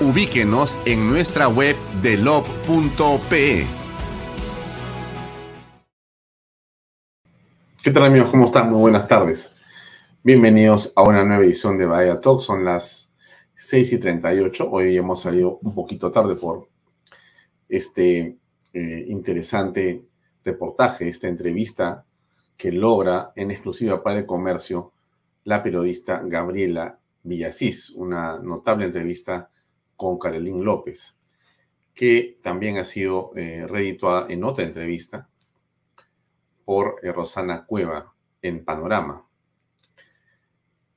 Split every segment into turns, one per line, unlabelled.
ubíquenos en nuestra web de lob.pe.
¿Qué tal amigos? ¿Cómo están? Muy buenas tardes. Bienvenidos a una nueva edición de Bahía Talk. Son las 6 y 38. Hoy hemos salido un poquito tarde por este eh, interesante reportaje, esta entrevista que logra en exclusiva para el comercio la periodista Gabriela Villasís, una notable entrevista con Carolín López, que también ha sido eh, en otra entrevista por eh, Rosana Cueva en Panorama.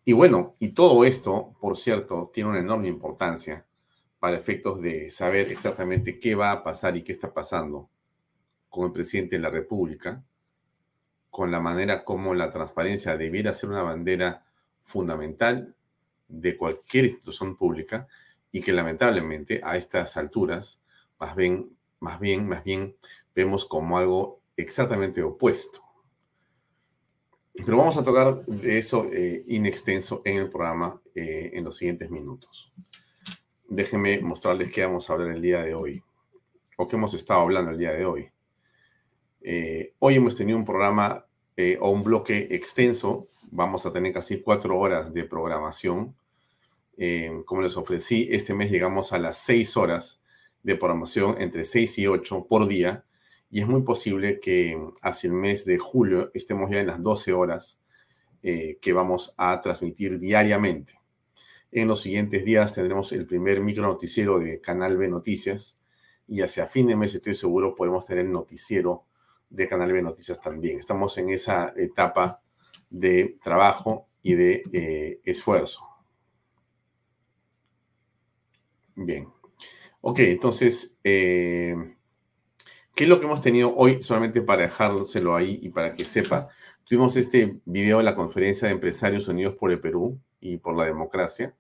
Y bueno, y todo esto, por cierto, tiene una enorme importancia para efectos de saber exactamente qué va a pasar y qué está pasando con el presidente de la República, con la manera como la transparencia debiera ser una bandera fundamental de cualquier institución pública y que lamentablemente a estas alturas más bien, más bien, más bien vemos como algo exactamente opuesto. Pero vamos a tocar de eso eh, in extenso en el programa eh, en los siguientes minutos. Déjenme mostrarles qué vamos a hablar el día de hoy, o qué hemos estado hablando el día de hoy. Eh, hoy hemos tenido un programa o un bloque extenso, vamos a tener casi cuatro horas de programación eh, como les ofrecí, este mes llegamos a las 6 horas de programación, entre 6 y 8 por día, y es muy posible que hacia el mes de julio estemos ya en las 12 horas eh, que vamos a transmitir diariamente. En los siguientes días tendremos el primer micro noticiero de Canal B Noticias y hacia fin de mes estoy seguro podemos tener noticiero de Canal B Noticias también. Estamos en esa etapa de trabajo y de eh, esfuerzo. Bien. Ok, entonces, eh, ¿qué es lo que hemos tenido hoy? Solamente para dejárselo ahí y para que sepa. Tuvimos este video de la Conferencia de Empresarios Unidos por el Perú y por la Democracia,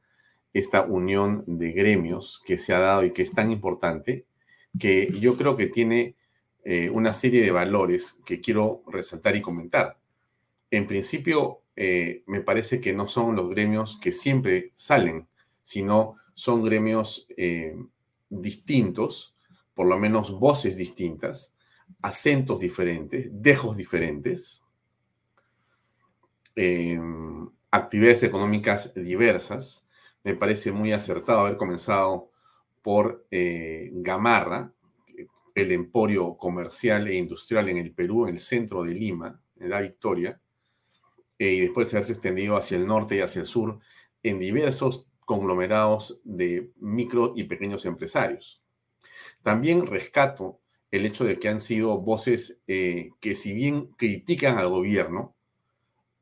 esta unión de gremios que se ha dado y que es tan importante, que yo creo que tiene eh, una serie de valores que quiero resaltar y comentar. En principio, eh, me parece que no son los gremios que siempre salen, sino son gremios eh, distintos, por lo menos voces distintas, acentos diferentes, dejos diferentes, em, actividades económicas diversas. Me parece muy acertado haber comenzado por eh, Gamarra, el emporio comercial e industrial en el Perú, en el centro de Lima, en la Victoria, eh, y después haberse extendido hacia el norte y hacia el sur en diversos conglomerados de micro y pequeños empresarios. También rescato el hecho de que han sido voces eh, que si bien critican al gobierno,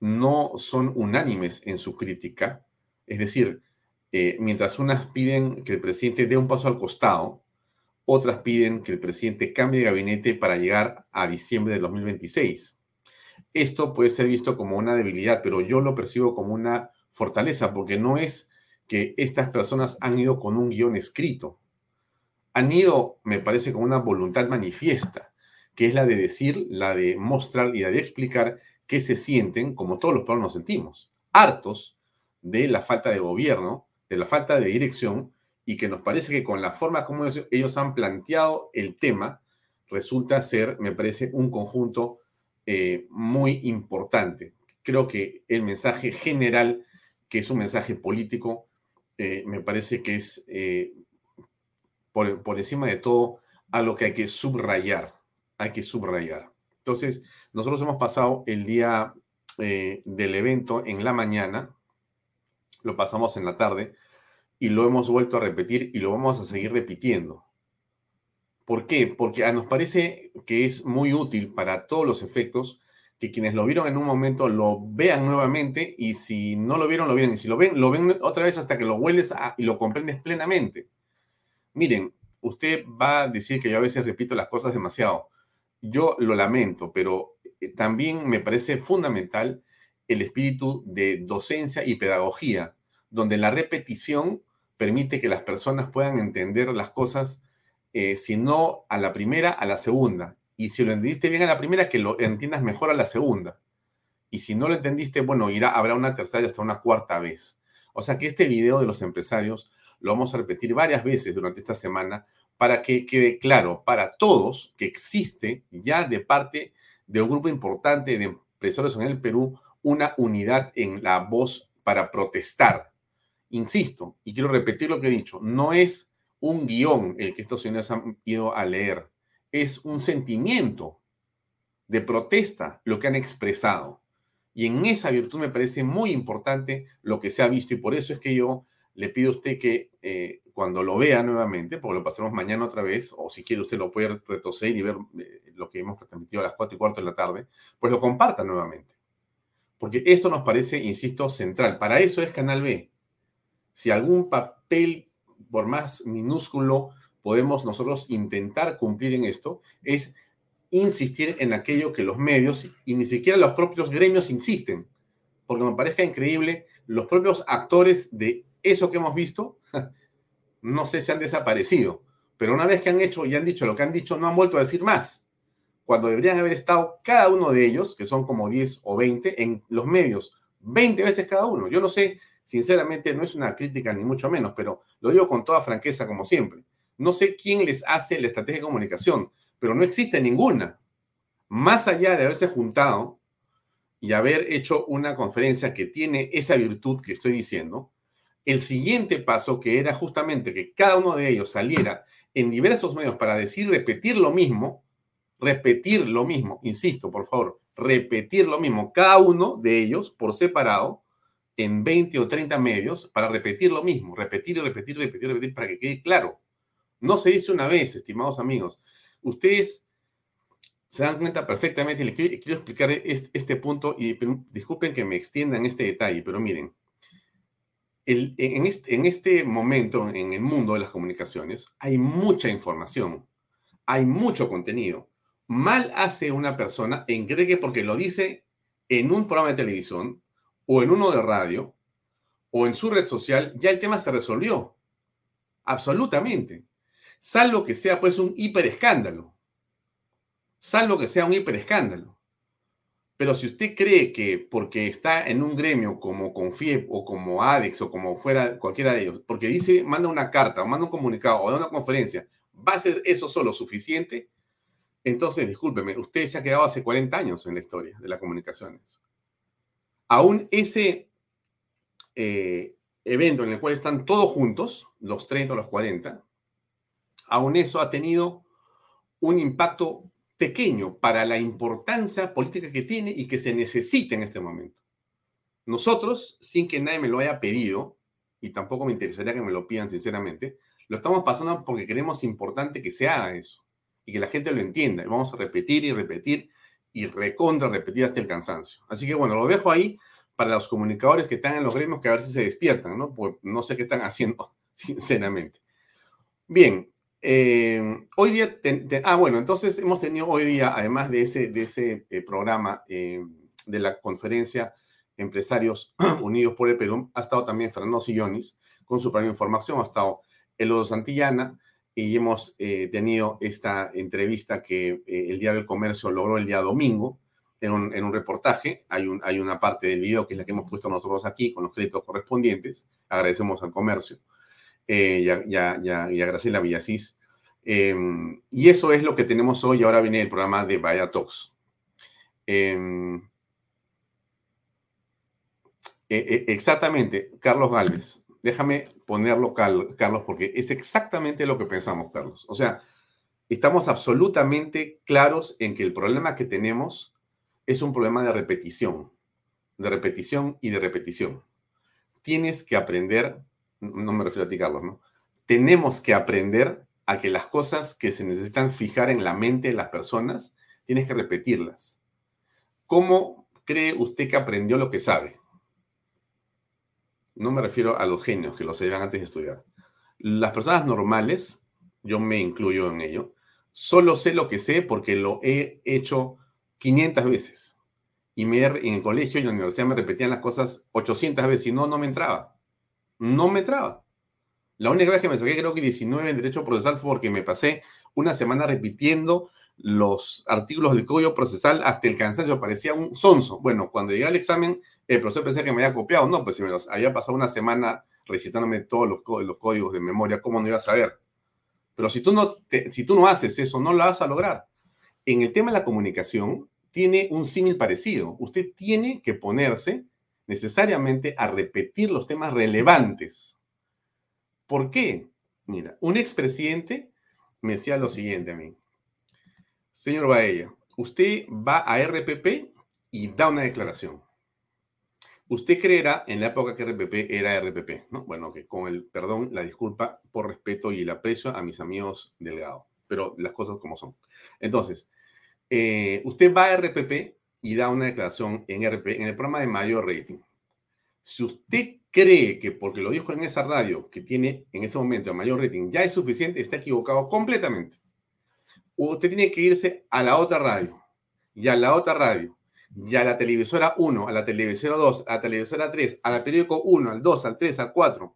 no son unánimes en su crítica. Es decir, eh, mientras unas piden que el presidente dé un paso al costado, otras piden que el presidente cambie de gabinete para llegar a diciembre de 2026. Esto puede ser visto como una debilidad, pero yo lo percibo como una fortaleza, porque no es que estas personas han ido con un guion escrito. han ido, me parece, con una voluntad manifiesta, que es la de decir, la de mostrar y la de explicar que se sienten, como todos los pueblos nos sentimos, hartos de la falta de gobierno, de la falta de dirección, y que nos parece que con la forma como ellos, han planteado el tema, resulta ser, me parece, un conjunto eh, muy importante. Creo que el mensaje general, que es un mensaje político, eh, me parece que es eh, por, encima de todo a lo que hay que subrayar. Hay que subrayar. Entonces, nosotros hemos pasado el día eh, del evento en la mañana, lo pasamos en la tarde y lo hemos vuelto a repetir y lo vamos a seguir repitiendo. ¿Por qué? Porque nos parece que es muy útil para todos los efectos que quienes lo vieron en un momento lo vean nuevamente y si no lo vieron, lo vieron. Y si lo ven, lo ven otra vez hasta que lo hueles y lo comprendes plenamente. Miren, usted va a decir que yo a veces repito las cosas demasiado. Yo lo lamento, pero eh, también me parece fundamental el espíritu de docencia y pedagogía, donde la repetición permite que las personas puedan entender las cosas, eh, si no a la primera, a la segunda. Y si lo entendiste bien a la primera, que lo entiendas mejor a la segunda. Y si no lo entendiste, bueno, irá, habrá una tercera y hasta una cuarta vez. O sea que este video de los empresarios lo vamos a repetir varias veces durante esta semana para que quede claro para todos que existe ya de parte de un grupo importante de empresarios en el Perú una unidad en la voz para protestar. Insisto, y quiero repetir lo que he dicho, no es un guion el que estos señores han ido a leer, es un sentimiento de protesta lo que han expresado. Y en esa virtud me parece muy importante lo que se ha visto y por eso es que yo le pido a usted que eh, cuando lo vea nuevamente, porque lo pasaremos mañana otra vez, o si quiere usted lo puede retroceder y ver eh, lo que hemos transmitido a las 4 y cuarto de la tarde, pues lo comparta nuevamente. Porque esto nos parece, insisto, central. Para eso es Canal B. Si algún papel, por más minúsculo, podemos nosotros intentar cumplir en esto, es insistir en aquello que los medios y ni siquiera los propios gremios insisten. Porque me parezca increíble, los propios actores de eso que hemos visto, no sé si han desaparecido, pero una vez que han hecho y han dicho lo que han dicho, no han vuelto a decir más. Cuando deberían haber estado cada uno de ellos, que son como 10 o 20, en los medios, 20 veces cada uno. Yo no sé, sinceramente, no es una crítica ni mucho menos, pero lo digo con toda franqueza como siempre. No sé quién les hace la estrategia de comunicación, pero no existe ninguna. Más allá de haberse juntado y haber hecho una conferencia que tiene esa virtud que estoy diciendo, el siguiente paso, que era justamente que cada uno de ellos saliera en diversos medios para decir, repetir lo mismo, repetir lo mismo, insisto, por favor, repetir lo mismo, cada uno de ellos por separado, en 20 o 30 medios, para repetir lo mismo, repetir y repetir, repetir, repetir, para que quede claro. No se dice una vez, estimados amigos. Ustedes se dan cuenta perfectamente, les quiero, quiero explicar este, punto, y disculpen que me extienda en este detalle, pero miren, en, este, en este momento en el mundo de las comunicaciones hay mucha información, hay mucho contenido. Mal hace una persona en creer que porque lo dice en un programa de televisión o en uno de radio o en su red social, ya el tema se resolvió. Absolutamente. Salvo que sea pues un hiperescándalo. Salvo que sea un hiperescándalo. Pero si usted cree que porque está en un gremio como Confiep o como ADEX o como fuera cualquiera de ellos, porque dice, manda una carta o manda un comunicado o da una conferencia, va a ser eso solo suficiente, entonces discúlpeme, usted se ha quedado hace 40 años en la historia de las comunicaciones. Aún ese eh, evento en el cual están todos juntos, los 30 o los 40, aún eso ha tenido un impacto pequeño para la importancia política que tiene y que se necesita en este momento. Nosotros, sin que nadie me lo haya pedido, y tampoco me interesaría que me lo pidan sinceramente, lo estamos pasando porque creemos importante que se haga eso y que la gente lo entienda. Y vamos a repetir y repetir y recontra repetir hasta el cansancio. Así que bueno, lo dejo ahí para los comunicadores que están en los gremios que a ver si se despiertan, ¿no? Pues no sé qué están haciendo, sinceramente. Bien, eh, hoy día, ah, bueno, entonces hemos tenido hoy día, además de ese, de ese eh, programa eh, de la conferencia Empresarios Unidos por el Perú, ha estado también Fernando Sillonis con su propia información, ha estado Elodo Santillana, y hemos eh, tenido esta entrevista que eh, el Diario del Comercio logró el día domingo en un, reportaje. Hay, un, hay una parte del video que es la que hemos puesto nosotros aquí con los créditos correspondientes. Agradecemos al comercio eh, y, a, Graciela Villasís. Em, y eso es lo que tenemos hoy. Ahora viene el programa de Vaya Talks. Em, exactamente, Carlos Galvez déjame ponerlo, Carlos, porque es exactamente lo que pensamos, Carlos. O sea, estamos absolutamente claros en que el problema que tenemos es un problema de repetición, de repetición y de repetición. Tienes que aprender, no me refiero a ti, Carlos, ¿no? Tenemos que aprender a que las cosas que se necesitan fijar en la mente de las personas, tienes que repetirlas. ¿Cómo cree usted que aprendió lo que sabe? no me refiero a los genios que lo sabían antes de estudiar. Las personas normales, yo me incluyo en ello, solo sé lo que sé porque lo he hecho 500 veces. Y me, en el colegio y en la universidad me repetían las cosas 800 veces y no, no me entraba. No me entraba. La única vez que me saqué creo que 19 en Derecho Procesal fue porque me pasé una semana repitiendo los artículos del código procesal hasta el cansancio, parecía un sonso. Bueno, cuando llegué al examen, el profesor pensé que me había copiado, no, pues si me los había pasado una semana recitándome todos los, los códigos de memoria, ¿cómo no iba a saber? Pero si tú, no si tú no haces eso, no lo vas a lograr. En el tema de la comunicación, tiene un símil parecido. Usted tiene que ponerse necesariamente a repetir los temas relevantes. ¿Por qué? Mira, un expresidente me decía lo siguiente a mí. Señor Baella, usted va a RPP y da una declaración. Usted creerá en la época que RPP era RPP, ¿no? Bueno, que con el perdón, la disculpa por respeto y el aprecio a mis amigos Delgado, pero las cosas como son. Entonces, eh, usted va a RPP y da una declaración en RP, en el programa de mayor rating. Si usted cree que porque lo dijo en esa radio que tiene en ese momento el mayor rating ya es suficiente, está equivocado completamente usted tiene que irse a la otra radio, y a la otra radio, y a la televisora 1, a la televisora 2, a la televisora 3, a la periódico 1, al 2, al 3, al 4.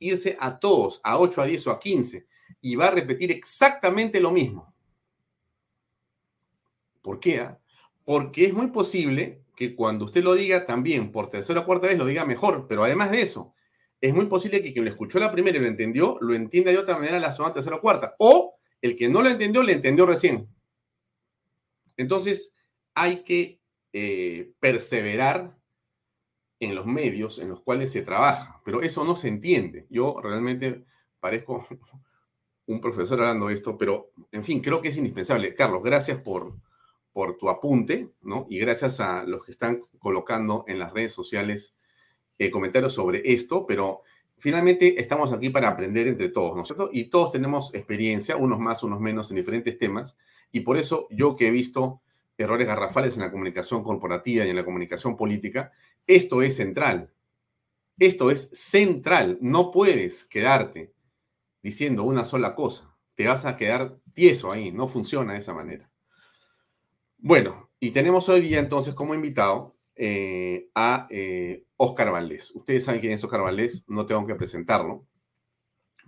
Irse a todos, a 8, a 10 o a 15, y va a repetir exactamente lo mismo. ¿Por qué? Ah? Porque es muy posible que cuando usted lo diga también por tercera o cuarta vez lo diga mejor, pero además de eso, es muy posible que quien lo escuchó la primera y lo entendió, lo entienda de otra manera la segunda, tercera o cuarta. O el que no lo entendió, le entendió recién. Entonces, hay que eh, perseverar en los medios en los cuales se trabaja, pero eso no se entiende. Yo realmente parezco un profesor hablando de esto, pero en fin, creo que es indispensable. Carlos, gracias por, por tu apunte, ¿no? Y gracias a los que están colocando en las redes sociales eh, comentarios sobre esto, pero finalmente estamos aquí para aprender entre todos, ¿no es cierto? Y todos tenemos experiencia, unos más, unos menos, en diferentes temas. Y por eso yo que he visto errores garrafales en la comunicación corporativa y en la comunicación política, esto es central. Esto es central. No puedes quedarte diciendo una sola cosa. Te vas a quedar tieso ahí. No funciona de esa manera. Bueno, y tenemos hoy día entonces como invitado eh, a eh, Oscar Valdés. Ustedes saben quién es Oscar Valdés, no tengo que presentarlo,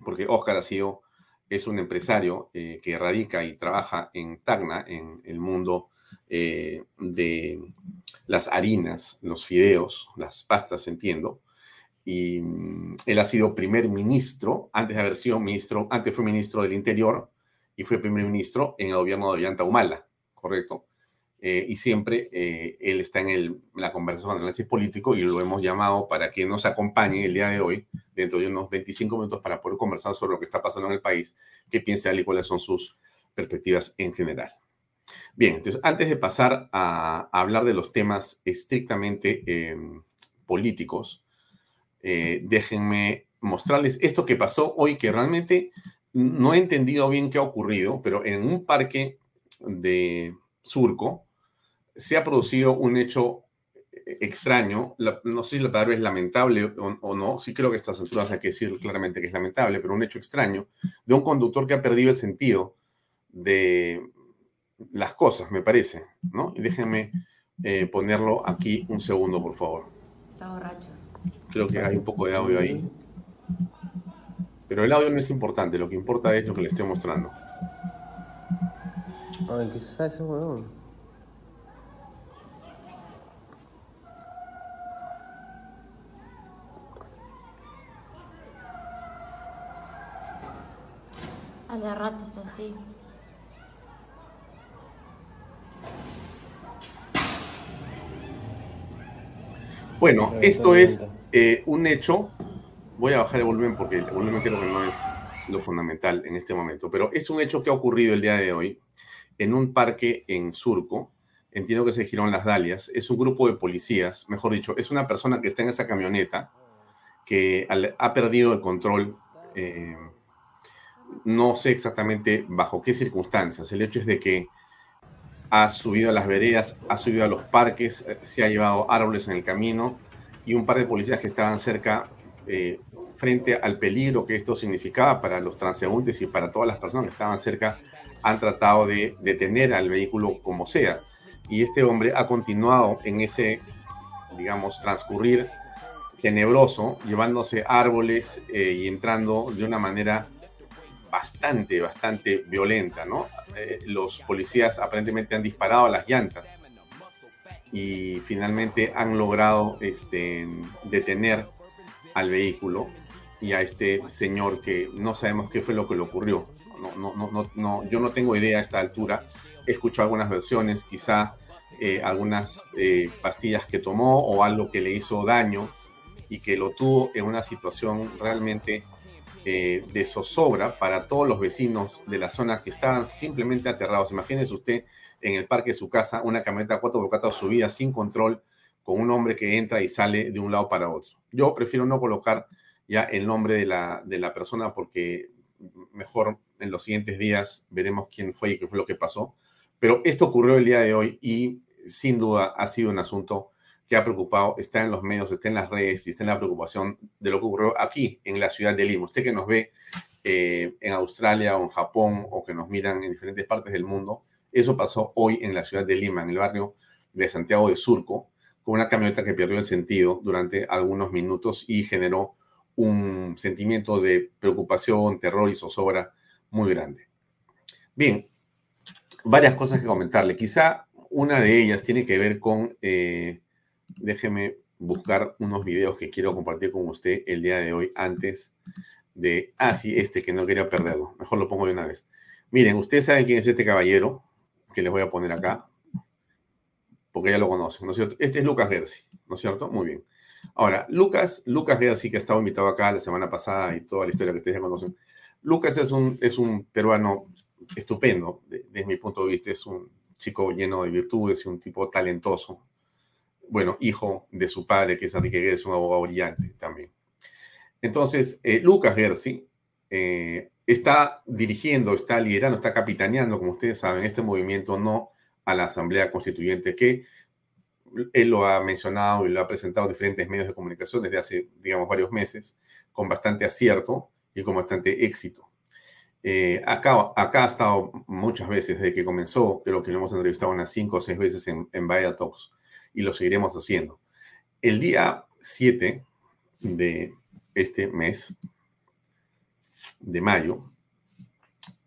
porque Oscar ha sido, es un empresario eh, que radica y trabaja en Tacna, en el mundo de las harinas, los fideos, las pastas, entiendo. Y mm, él ha sido primer ministro, antes de haber sido ministro, antes fue ministro del Interior y fue primer ministro en el gobierno de Ollanta Humala, ¿correcto? Eh, y siempre eh, él está en, la conversación de análisis político y lo hemos llamado para que nos acompañe el día de hoy, dentro de unos 25 minutos, para poder conversar sobre lo que está pasando en el país, qué piensa él y cuáles son sus perspectivas en general. Bien, entonces, antes de pasar a, hablar de los temas estrictamente em, políticos, eh, déjenme mostrarles esto que pasó hoy, que realmente no he entendido bien qué ha ocurrido, pero en un parque de Surco, se ha producido un hecho extraño, no sé si la palabra es lamentable o, no, sí creo que estas alturas hay que decir claramente que es lamentable, pero un hecho extraño de un conductor que ha perdido el sentido de las cosas, me parece, ¿no? Y déjenme eh, ponerlo aquí un segundo, por favor. Está borracho. Creo que hay un poco de audio ahí. Pero el audio no es importante, lo que importa es lo que le estoy mostrando.
Ay, ¿qué es ese weón?
Hace rato está así.
Bueno, esto es eh, un hecho. Voy a bajar el volumen porque el volumen creo que no es lo fundamental en este momento, pero es un hecho que ha ocurrido el día de hoy en un parque en Surco. Entiendo que se Girón Las Dalias. Es un grupo de policías, mejor dicho, es una persona que está en esa camioneta que ha perdido el control. Eh, no sé exactamente bajo qué circunstancias. El hecho es de que ha subido a las veredas, ha subido a los parques, se ha llevado árboles en el camino y un par de policías que estaban cerca eh, frente al peligro que esto significaba para los transeúntes y para todas las personas que estaban cerca han tratado de detener al vehículo como sea. Y este hombre ha continuado en ese, digamos, transcurrir tenebroso, llevándose árboles eh, y entrando de una manera bastante, bastante violenta, ¿no? Eh, los policías aparentemente han disparado a las llantas y finalmente han logrado este, detener al vehículo y a este señor que no sabemos qué fue lo que le ocurrió. No, no, no, no, yo no tengo idea a esta altura. He escuchado algunas versiones, quizá eh, algunas eh, pastillas que tomó o algo que le hizo daño y que lo tuvo en una situación realmente eh, de zozobra para todos los vecinos de la zona que estaban simplemente aterrados. Imagínese usted en el parque de su casa una camioneta 4x4 subida sin control con un hombre que entra y sale de un lado para otro. Yo prefiero no colocar ya el nombre de la, de la persona porque mejor en los siguientes días veremos quién fue y qué fue lo que pasó. Pero esto ocurrió el día de hoy y sin duda ha sido un asunto que ha preocupado, está en los medios, está en las redes y está en la preocupación de lo que ocurrió aquí en la ciudad de Lima. Usted que nos ve eh, en Australia o en Japón o que nos miran en diferentes partes del mundo, eso pasó hoy en la ciudad de Lima, en el barrio de Santiago de Surco, con una camioneta que perdió el sentido durante algunos minutos y generó un sentimiento de preocupación, terror y zozobra muy grande. Bien, varias cosas que comentarle. Quizá una de ellas tiene que ver con eh, déjeme buscar unos videos que quiero compartir con usted el día de hoy antes de... Ah, sí, este que no quería perderlo. Mejor lo pongo de una vez. Miren, ustedes saben quién es este caballero que les voy a poner acá, porque ya lo conocen, ¿no cierto? Este es Lucas Gersi, ¿no es cierto? Muy bien. Ahora, Lucas, Lucas Gersi, que ha estado invitado acá la semana pasada y toda la historia que ustedes conocen. Lucas es un, es un peruano estupendo, desde mi punto de vista, es un chico lleno de virtudes y un tipo talentoso, bueno, hijo de su padre, que es Enrique Gersi, un abogado brillante también. Entonces, eh, Lucas Gersi eh, está dirigiendo, está liderando, está capitaneando, como ustedes saben, este movimiento no a la Asamblea Constituyente, que él lo ha mencionado y lo ha presentado en diferentes medios de comunicación desde hace, digamos, varios meses, con bastante acierto y con bastante éxito. Eh, acá, acá ha estado muchas veces desde que comenzó, creo que lo hemos entrevistado unas cinco o seis veces en, en Vaya Talks y lo seguiremos haciendo. El día 7 de este mes de mayo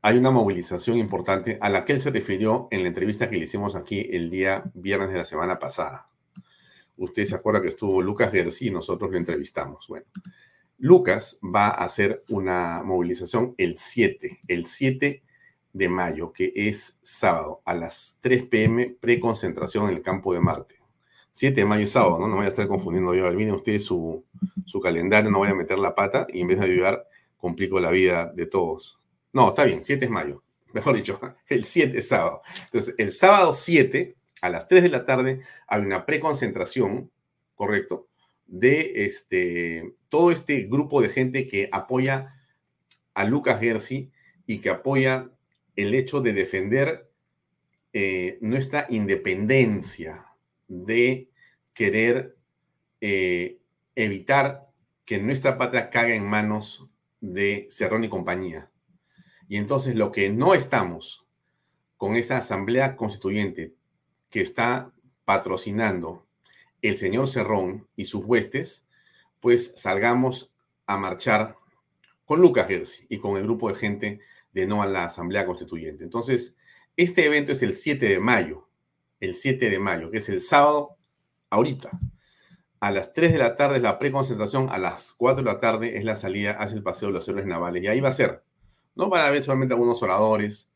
hay una movilización importante a la que él se refirió en la entrevista que le hicimos aquí el día viernes de la semana pasada. Usted se acuerda que estuvo Lucas Gersi y nosotros lo entrevistamos. Bueno, Lucas va a hacer una movilización el 7, el 7 de mayo, que es sábado, a las 3 pm, preconcentración en el campo de Marte. 7 de mayo es sábado, ¿no? No voy a estar confundiendo yo. Miren ustedes su, su calendario, no voy a meter la pata y en vez de ayudar, complico la vida de todos. No, está bien, 7 es mayo. Mejor dicho, el 7 es sábado. Entonces, el sábado 7, a las 3 de la tarde, hay una preconcentración, ¿correcto? De este, todo este grupo de gente que apoya a Lucas Gersi y que apoya el hecho de defender eh, nuestra independencia, de querer eh, evitar que nuestra patria caiga en manos de Cerrón y compañía. Y entonces lo que no estamos con esa asamblea constituyente que está patrocinando el señor Cerrón y sus huestes, pues salgamos a marchar con Lucas Gersi y con el grupo de gente de No a la Asamblea Constituyente. Entonces, este evento es el 7 de mayo, el 7 de mayo, que es el sábado, ahorita. A las 3 de la tarde es la preconcentración, a las 4 de la tarde es la salida hacia el Paseo de los Héroes Navales. Y ahí va a ser. No van a haber solamente algunos oradores,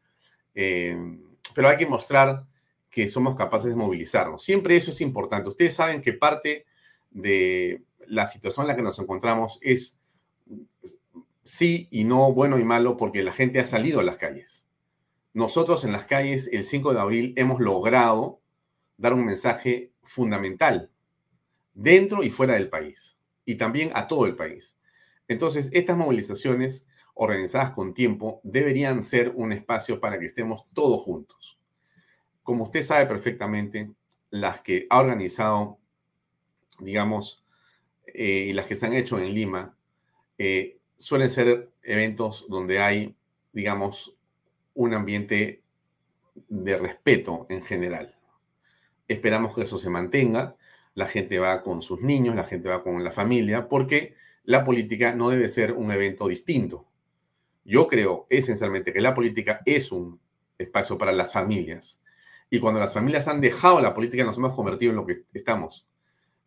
eh, pero hay que mostrar que somos capaces de movilizarnos. Siempre eso es importante. Ustedes saben que parte de la situación en la que nos encontramos es sí y no, bueno y malo, porque la gente ha salido a las calles. Nosotros en las calles el 5 de abril hemos logrado dar un mensaje fundamental dentro y fuera del país, y también a todo el país. Entonces, estas movilizaciones organizadas con tiempo deberían ser un espacio para que estemos todos juntos. Como usted sabe perfectamente, las que ha organizado, digamos, eh, y las que se han hecho en Lima, eh, suelen ser eventos donde hay, digamos, un ambiente de respeto en general. Esperamos que eso se mantenga la gente va con sus niños, la gente va con la familia, porque la política no debe ser un evento distinto. Yo creo esencialmente que la política es un espacio para las familias. Y cuando las familias han dejado la política, nos hemos convertido en lo que estamos.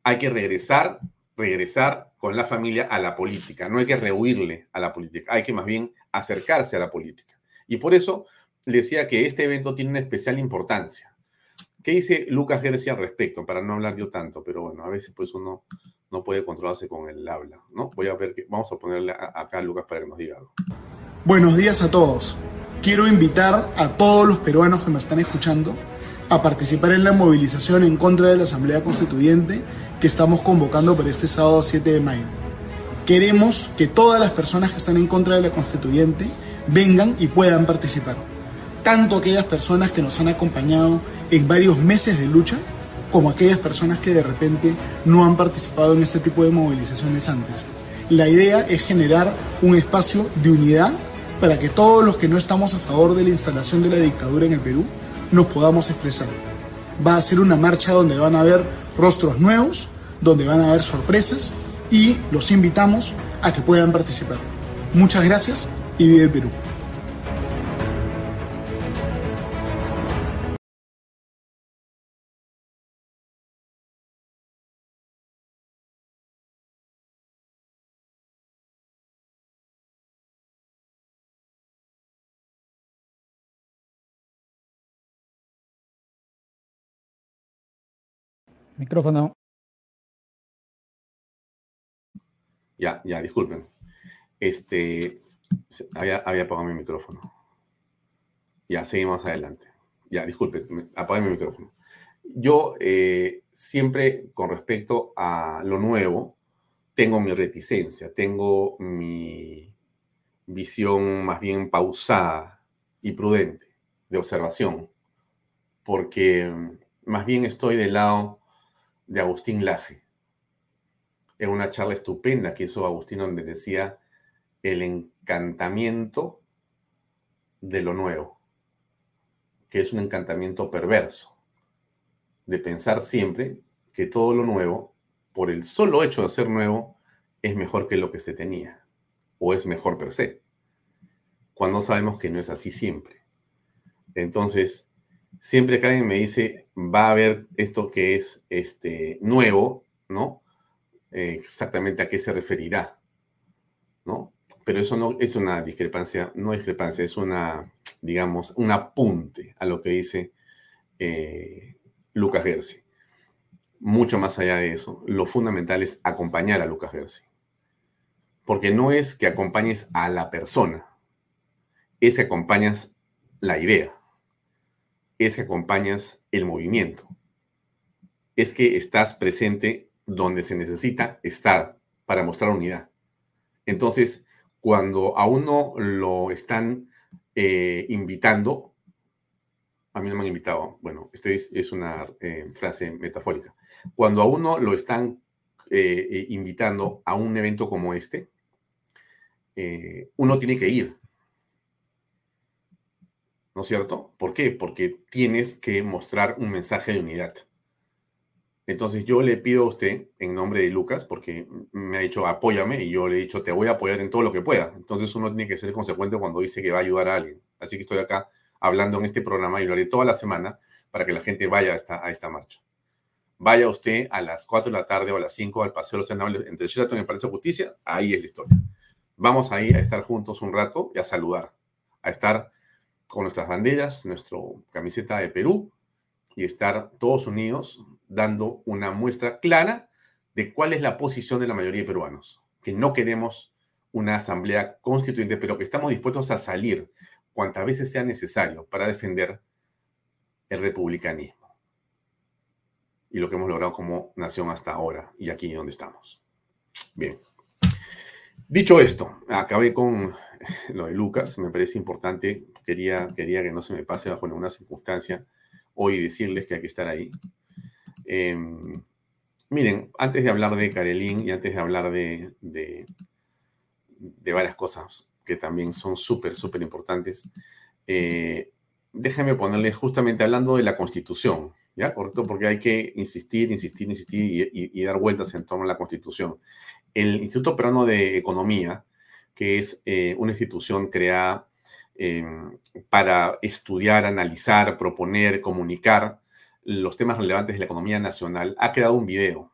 Hay que regresar, regresar con la familia a la política. No hay que rehuirle a la política. Hay que más bien acercarse a la política. Y por eso decía que este evento tiene una especial importancia. ¿Qué dice Lucas Gersi al respecto? Para no hablar yo tanto, pero bueno, a veces pues uno no puede controlarse con el habla, ¿no? Voy a ver, que, vamos a ponerle acá a Lucas para que nos diga algo.
Buenos días a todos. Quiero invitar a todos los peruanos que me están escuchando a participar en la movilización en contra de la Asamblea Constituyente que estamos convocando para este sábado 7 de mayo. Queremos que todas las personas que están en contra de la Constituyente vengan y puedan participar tanto aquellas personas que nos han acompañado en varios meses de lucha, como aquellas personas que de repente no han participado en este tipo de movilizaciones antes. La idea es generar un espacio de unidad para que todos los que no estamos a favor de la instalación de la dictadura en el Perú nos podamos expresar. Va a ser una marcha donde van a haber rostros nuevos, donde van a haber sorpresas y los invitamos a que puedan participar. Muchas gracias y vive el Perú.
Micrófono.
Ya, ya, disculpen. Este, había, había apagado mi micrófono. Ya, seguimos adelante. Ya, disculpen, apagué mi micrófono. Yo eh, siempre con respecto a lo nuevo, tengo mi reticencia, tengo mi visión más bien pausada y prudente de observación, porque más bien estoy del lado de Agustín Laje, en una charla estupenda que hizo Agustín donde decía el encantamiento de lo nuevo, que es un encantamiento perverso, de pensar siempre que todo lo nuevo, por el solo hecho de ser nuevo, es mejor que lo que se tenía, o es mejor per se, cuando sabemos que no es así siempre. Entonces, siempre alguien me dice, va a haber esto que es este, nuevo, ¿no? Eh, exactamente a qué se referirá, ¿no? Pero eso no es una discrepancia, no discrepancia, es una, digamos, un apunte a lo que dice eh, Lucas Gersi. Mucho más allá de eso, lo fundamental es acompañar a Lucas Gersi. Porque no es que acompañes a la persona, es que acompañas la idea es que acompañas el movimiento. Es que estás presente donde se necesita estar para mostrar unidad. Entonces, cuando a uno lo están eh, invitando, a mí no me han invitado, bueno, esto es, una eh, frase metafórica, cuando a uno lo están eh, invitando a un evento como este, uno tiene que ir, ¿no es cierto? ¿Por qué? Porque tienes que mostrar un mensaje de unidad. Entonces yo le pido a usted, en nombre de Lucas, porque me ha dicho apóyame y yo le he dicho te voy a apoyar en todo lo que pueda. Entonces uno tiene que ser consecuente cuando dice que va a ayudar a alguien. Así que estoy acá hablando en este programa y lo haré toda la semana para que la gente vaya a esta, a esta marcha. Vaya usted a las 4 de la tarde o a las 5 al Paseo de los Senadores entre Sheraton y el Palacio Justicia. Ahí es la historia. Vamos ahí a estar juntos un rato y a saludar, a estar con nuestras banderas, nuestra camiseta de Perú y estar todos unidos dando una muestra clara de cuál es la posición de la mayoría de peruanos, que no queremos una asamblea constituyente, pero que estamos dispuestos a salir cuantas veces sea necesario para defender el republicanismo y lo que hemos logrado como nación hasta ahora y aquí donde estamos. Bien. Dicho esto, acabé con lo de Lucas, me parece importante, quería, quería que no se me pase bajo ninguna circunstancia hoy decirles que hay que estar ahí. Em, miren, antes de hablar de Karelin y antes de hablar de, de, varias cosas que también son súper, súper importantes, eh, déjenme ponerles justamente hablando de la Constitución, ¿ya? Correcto, porque hay que insistir, insistir, insistir y, dar vueltas en torno a la Constitución. El Instituto Peruano de Economía, que es eh, una institución creada em, para estudiar, analizar, proponer, comunicar los temas relevantes de la economía nacional, ha creado un video.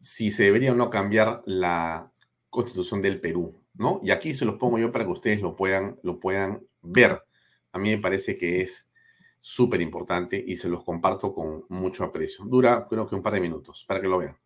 Si se debería o no cambiar la constitución del Perú, ¿no? Y aquí se los pongo yo para que ustedes lo puedan, lo puedan ver. A mí me parece que es súper importante y se los comparto con mucho aprecio. Dura creo que un par de minutos para que lo vean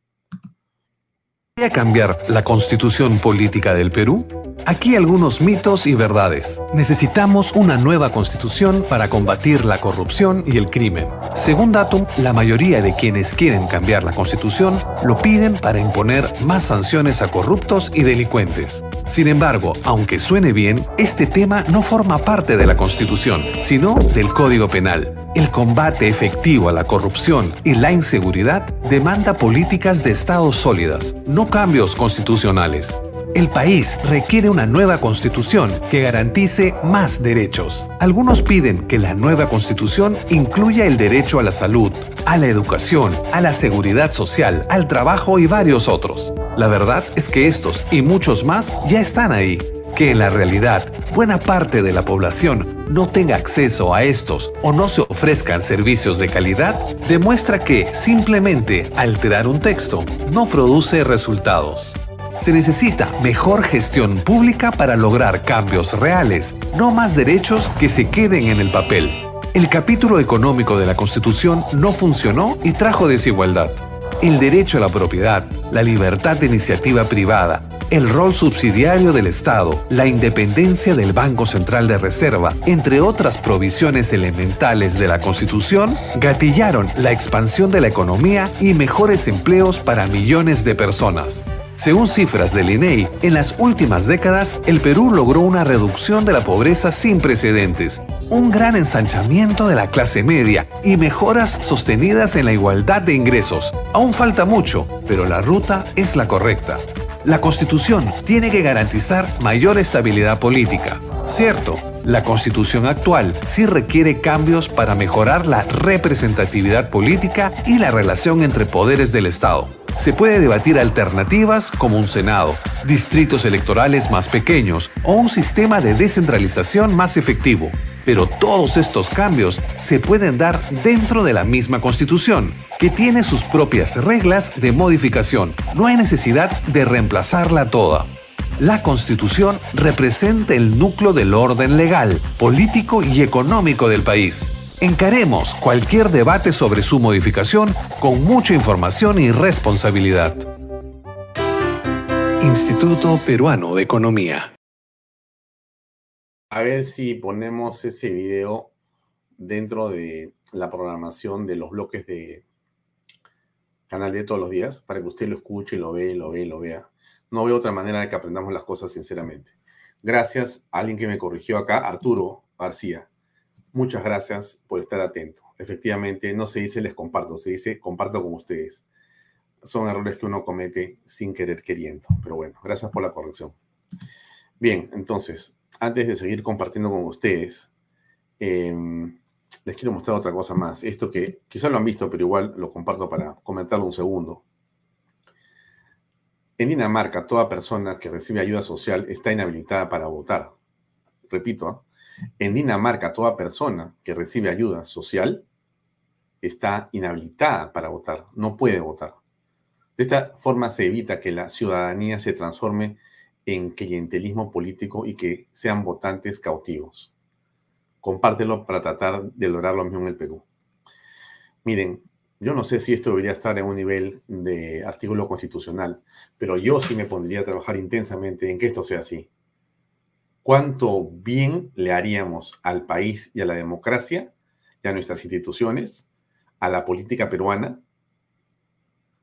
a cambiar la constitución política del Perú? Aquí algunos mitos y verdades. Necesitamos una nueva constitución para combatir la corrupción y el crimen. Según Datum, la mayoría de quienes quieren cambiar la constitución lo piden para imponer más sanciones a corruptos y delincuentes. Sin embargo, aunque suene bien, este tema no forma parte de la constitución, sino del Código Penal. El combate efectivo a la corrupción y la inseguridad demanda políticas de Estado sólidas, no cambios constitucionales. El país requiere una nueva constitución que garantice más derechos. Algunos piden que la nueva constitución incluya el derecho a la salud, a la educación, a la seguridad social, al trabajo y varios otros. La verdad es que estos y muchos más ya están ahí que en la realidad buena parte de la población no tenga acceso a estos o no se ofrezcan servicios de calidad, demuestra que simplemente alterar un texto no produce resultados. Se necesita mejor gestión pública para lograr cambios reales, no más derechos que se queden en el papel. El capítulo económico de la Constitución no funcionó y trajo desigualdad. El derecho a la propiedad, la libertad de iniciativa privada, el rol subsidiario del Estado, la independencia del Banco Central de Reserva, entre otras provisiones elementales de la Constitución, gatillaron la expansión de la economía y mejores empleos para millones de personas. Según cifras del INEI, en las últimas décadas el Perú logró una reducción de la pobreza sin precedentes, un gran ensanchamiento de la clase media y mejoras sostenidas en la igualdad de ingresos. Aún falta mucho, pero la ruta es la correcta. La Constitución tiene que garantizar mayor estabilidad política. Cierto, la Constitución actual sí requiere cambios para mejorar la representatividad política y la relación entre poderes del Estado. Se puede debatir alternativas como un Senado, distritos electorales más pequeños o un sistema de descentralización más efectivo. Pero todos estos cambios se pueden dar dentro de la misma Constitución, que tiene sus propias reglas de modificación. No hay necesidad de reemplazarla toda. La Constitución representa el núcleo del orden legal, político y económico del país. Encaremos cualquier debate sobre su modificación con mucha información y responsabilidad. Instituto Peruano de Economía
a ver si ponemos ese video dentro de la programación de los bloques de Canal de todos los días, para que usted lo escuche, lo vea, lo vea, lo vea. No veo otra manera de que aprendamos las cosas, sinceramente. Gracias a alguien que me corrigió acá, Arturo García. Muchas gracias por estar atento. Efectivamente, no se dice les comparto, se dice comparto con ustedes. Son errores que uno comete sin querer queriendo. Pero bueno, gracias por la corrección. Bien, entonces, antes de seguir compartiendo con ustedes, em, les quiero mostrar otra cosa más. Esto que quizás lo han visto, pero igual lo comparto para comentarlo un segundo. En Dinamarca, toda persona que recibe ayuda social está inhabilitada para votar. Repito, ¿ah? En Dinamarca, toda persona que recibe ayuda social está inhabilitada para votar, no puede votar. De esta forma se evita que la ciudadanía se transforme en clientelismo político y que sean votantes cautivos. Compártelo para tratar de lograr lo mismo en el Perú. Miren, yo no sé si esto debería estar en un nivel de artículo constitucional, pero yo sí me pondría a trabajar intensamente en que esto sea así. ¿Cuánto bien le haríamos al país y a la democracia y a nuestras instituciones, a la política peruana,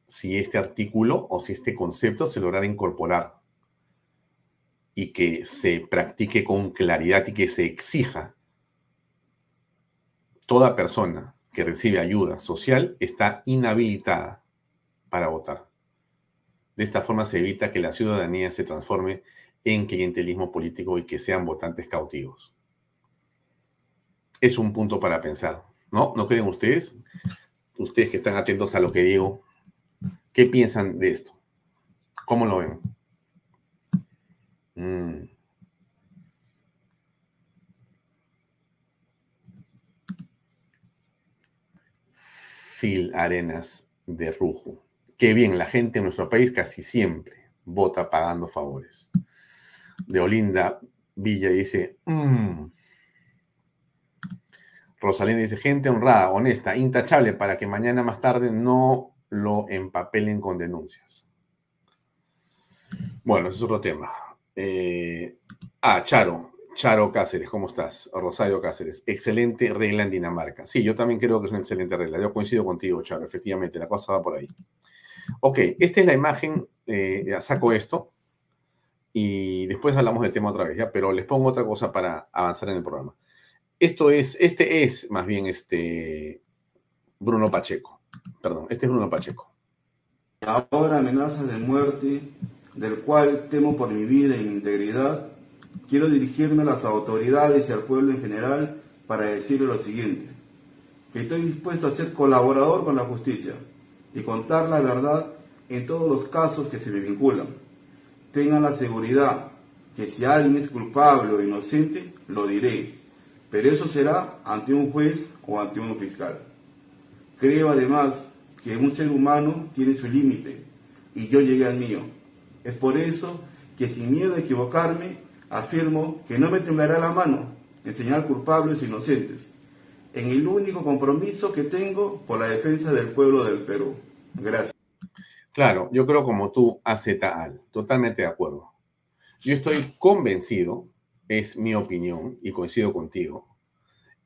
si este artículo o si este concepto se lograra incorporar y que se practique con claridad y que se exija toda persona que recibe ayuda social está inhabilitada para votar. De esta forma se evita que la ciudadanía se transforme en clientelismo político y que sean votantes cautivos. Es un punto para pensar, ¿no? ¿No creen ustedes? Ustedes que están atentos a lo que digo, ¿qué piensan de esto? ¿Cómo lo ven? Mm. Phil Arenas de Rujo. Qué bien, la gente en nuestro país casi siempre vota pagando favores. De Olinda Villa dice, mmm. Dice, gente honrada, honesta, intachable, para que mañana más tarde no lo empapelen con denuncias. Bueno, ese es otro tema. Eh, ah, Charo, Charo Cáceres, ¿cómo estás? Rosario Cáceres, excelente regla en Dinamarca. Sí, yo también creo que es una excelente regla. Yo coincido contigo, Charo, efectivamente, la cosa va por ahí. Ok, esta es la imagen, eh, saco esto y después hablamos del tema otra vez, ¿ya? Pero les pongo otra cosa para avanzar en el programa. Esto es, este es más bien este Bruno Pacheco. Perdón, este es Bruno Pacheco.
Ahora amenazas de muerte, del cual temo por mi vida y mi integridad, quiero dirigirme a las autoridades y al pueblo en general para decirle lo siguiente, que estoy dispuesto a ser colaborador con la justicia y contar la verdad en todos los casos que se me vinculan. Tengan la seguridad que si alguien es culpable o inocente, lo diré, pero eso será ante un juez o ante un fiscal. Creo además que un ser humano tiene su límite y yo llegué al mío. Es por eso que sin miedo a equivocarme, afirmo que no me temblará la mano en señalar culpables e inocentes, en el único compromiso que tengo por la defensa del pueblo del Perú. Gracias.
Claro, yo creo como tú, AZAL, totalmente de acuerdo. Yo estoy convencido, es mi opinión, y coincido contigo,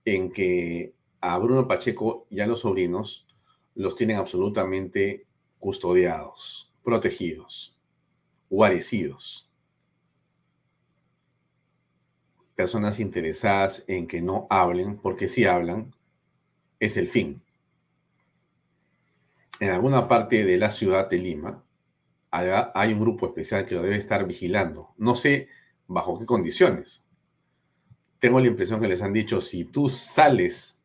en que a Bruno Pacheco y a los sobrinos los tienen absolutamente custodiados, protegidos, guarecidos personas interesadas en que no hablen, porque si hablan, es el fin. En alguna parte de la ciudad de Lima hay un grupo especial que lo debe estar vigilando. No sé bajo qué condiciones. Tengo la impresión que les han dicho, si tú sales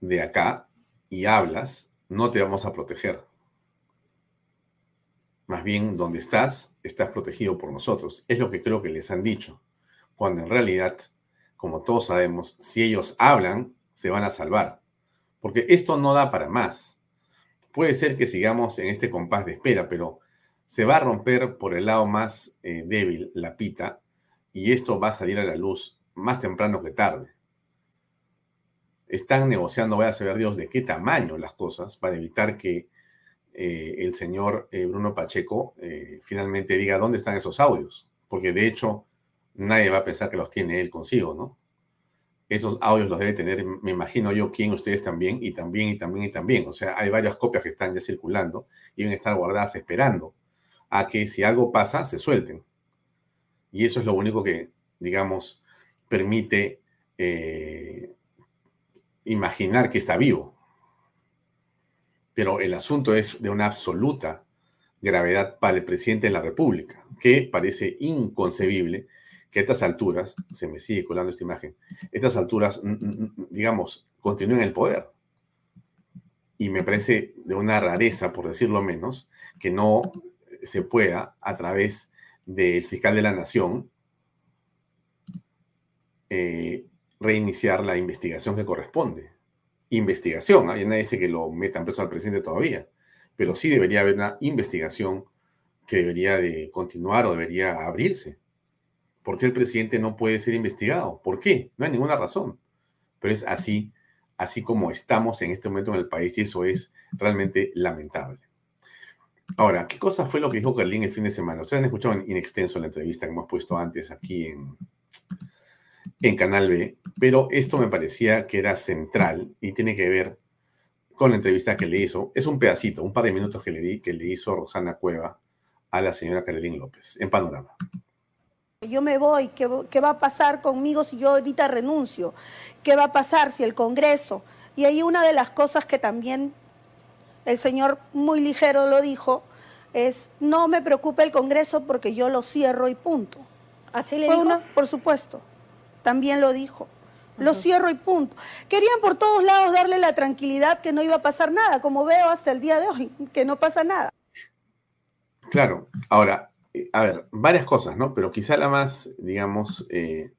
de acá y hablas, no te vamos a proteger. Más bien, donde estás, estás protegido por nosotros. Es lo que creo que les han dicho cuando en realidad, como todos sabemos, si ellos hablan, se van a salvar. Porque esto no da para más. Puede ser que sigamos en este compás de espera, pero se va a romper por el lado más eh, débil la pita y esto va a salir a la luz más temprano que tarde. Están negociando, voy a saber Dios, de qué tamaño las cosas para evitar que eh, el señor eh, Bruno Pacheco finalmente diga dónde están esos audios. Porque de hecho, nadie va a pensar que los tiene él consigo, ¿no? Esos audios los debe tener, me imagino yo, quien ustedes también, y también, y también, y también. O sea, hay varias copias que están ya circulando y deben estar guardadas esperando a que si algo pasa, se suelten. Y eso es lo único que, digamos, permite eh, imaginar que está vivo. Pero el asunto es de una absoluta gravedad para el presidente de la República, que parece inconcebible que a estas alturas, se me sigue colando esta imagen, a estas alturas, digamos, continúen en el poder. Y me parece de una rareza, por decirlo menos, que no se pueda, a través del fiscal de la nación, eh, reiniciar la investigación que corresponde. Investigación, ¿ah? nadie dice que lo metan preso al presidente todavía, pero sí debería haber una investigación que debería de continuar o debería abrirse. ¿Por qué el presidente no puede ser investigado? ¿Por qué? No hay ninguna razón. Pero es así, así como estamos en este momento en el país y eso es realmente lamentable. Ahora, ¿qué cosa fue lo que dijo Carlín el fin de semana? Ustedes han escuchado en, extenso la entrevista que hemos puesto antes aquí en, en Canal B, pero esto me parecía que era central y tiene que ver con la entrevista que le hizo. Es un pedacito, un par de minutos que le di, que le hizo Rosana Cueva a la señora Carolín López, en panorama.
Yo me voy, ¿qué, ¿qué, va a pasar conmigo si yo ahorita renuncio? ¿Qué va a pasar si el Congreso? Y ahí una de las cosas que también el señor muy ligero lo dijo es, no me preocupe el Congreso porque yo lo cierro y punto.
¿Así le dijo?
Una, por supuesto, también lo dijo. Lo cierro y punto. Querían por todos lados darle la tranquilidad que no iba a pasar nada, como veo hasta el día de hoy, que no pasa nada.
Claro, ahora, a ver, varias cosas, ¿no? Pero quizá la más, digamos, eh,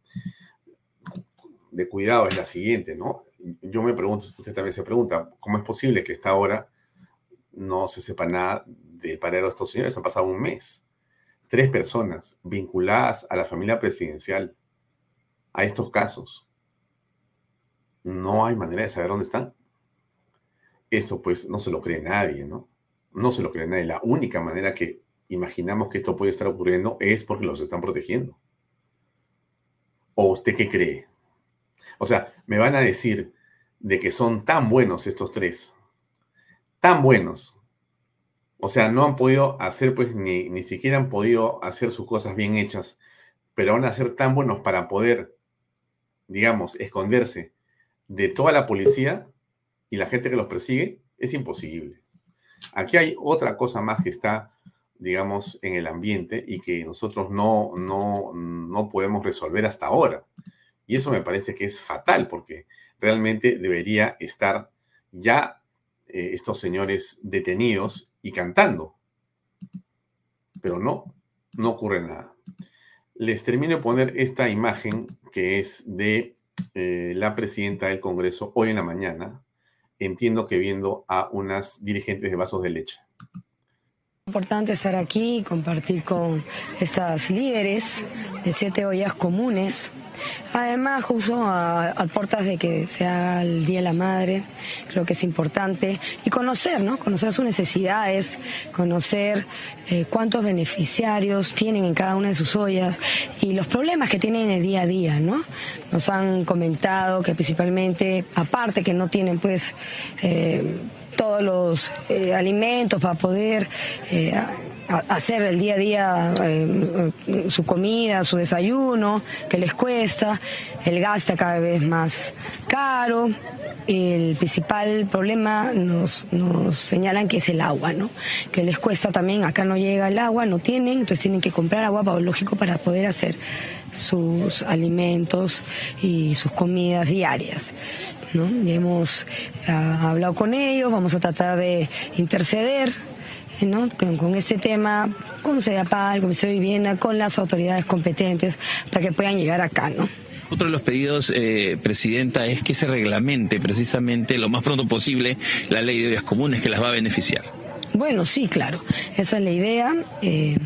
de cuidado es la siguiente, ¿no? Yo me pregunto, usted también se pregunta, ¿cómo es posible que esta hora no se sepa nada del paradero de estos señores? Han pasado un mes. Tres personas vinculadas a la familia presidencial, a estos casos. No hay manera de saber dónde están. Esto pues no se lo cree nadie, ¿no? no se lo cree nadie. La única manera que imaginamos que esto puede estar ocurriendo es porque los están protegiendo. ¿O usted qué cree? O sea, me van a decir de que son tan buenos estos tres, tan buenos. O sea, no han podido hacer, pues, ni, ni siquiera han podido hacer sus cosas bien hechas, pero van a ser tan buenos para poder, digamos, esconderse de toda la policía y la gente que los persigue, es imposible. Aquí hay otra cosa más que está, digamos, en el ambiente y que nosotros no, no, podemos resolver hasta ahora. Y eso me parece que es fatal porque realmente debería estar ya eh, estos señores detenidos y cantando. Pero no, no ocurre nada. Les termino de poner esta imagen que es de eh, la presidenta del Congreso hoy en la mañana, entiendo que viendo a unas dirigentes de vasos de leche.
Importante estar aquí y compartir con estas líderes de siete ollas comunes. Además, justo a, a, puertas de que sea el Día de la Madre, creo que es importante. Y conocer, ¿no? Conocer sus necesidades, conocer eh, cuántos beneficiarios tienen en cada una de sus ollas y los problemas que tienen en el día a día, ¿no? Nos han comentado que principalmente, aparte que no tienen, pues, eh, todos los eh, alimentos para poder eh, hacer el día a día eh, su comida, su desayuno, que les cuesta, el gas está cada vez más caro. El principal problema nos, señalan que es el agua, ¿no? Que les cuesta también, acá no llega el agua, no tienen, entonces tienen que comprar agua lógico para poder hacer sus alimentos y sus comidas diarias. ¿no? hemos ah, hablado con ellos, vamos a tratar de interceder ¿no? con, este tema, con CEDAPAL, Ministerio de Vivienda, con las autoridades competentes para que puedan llegar acá. ¿no?
Otro de los pedidos, eh, Presidenta, es que se reglamente precisamente lo más pronto posible la ley de vías comunes que las va a beneficiar.
Bueno, sí, claro, esa es la idea. Eh,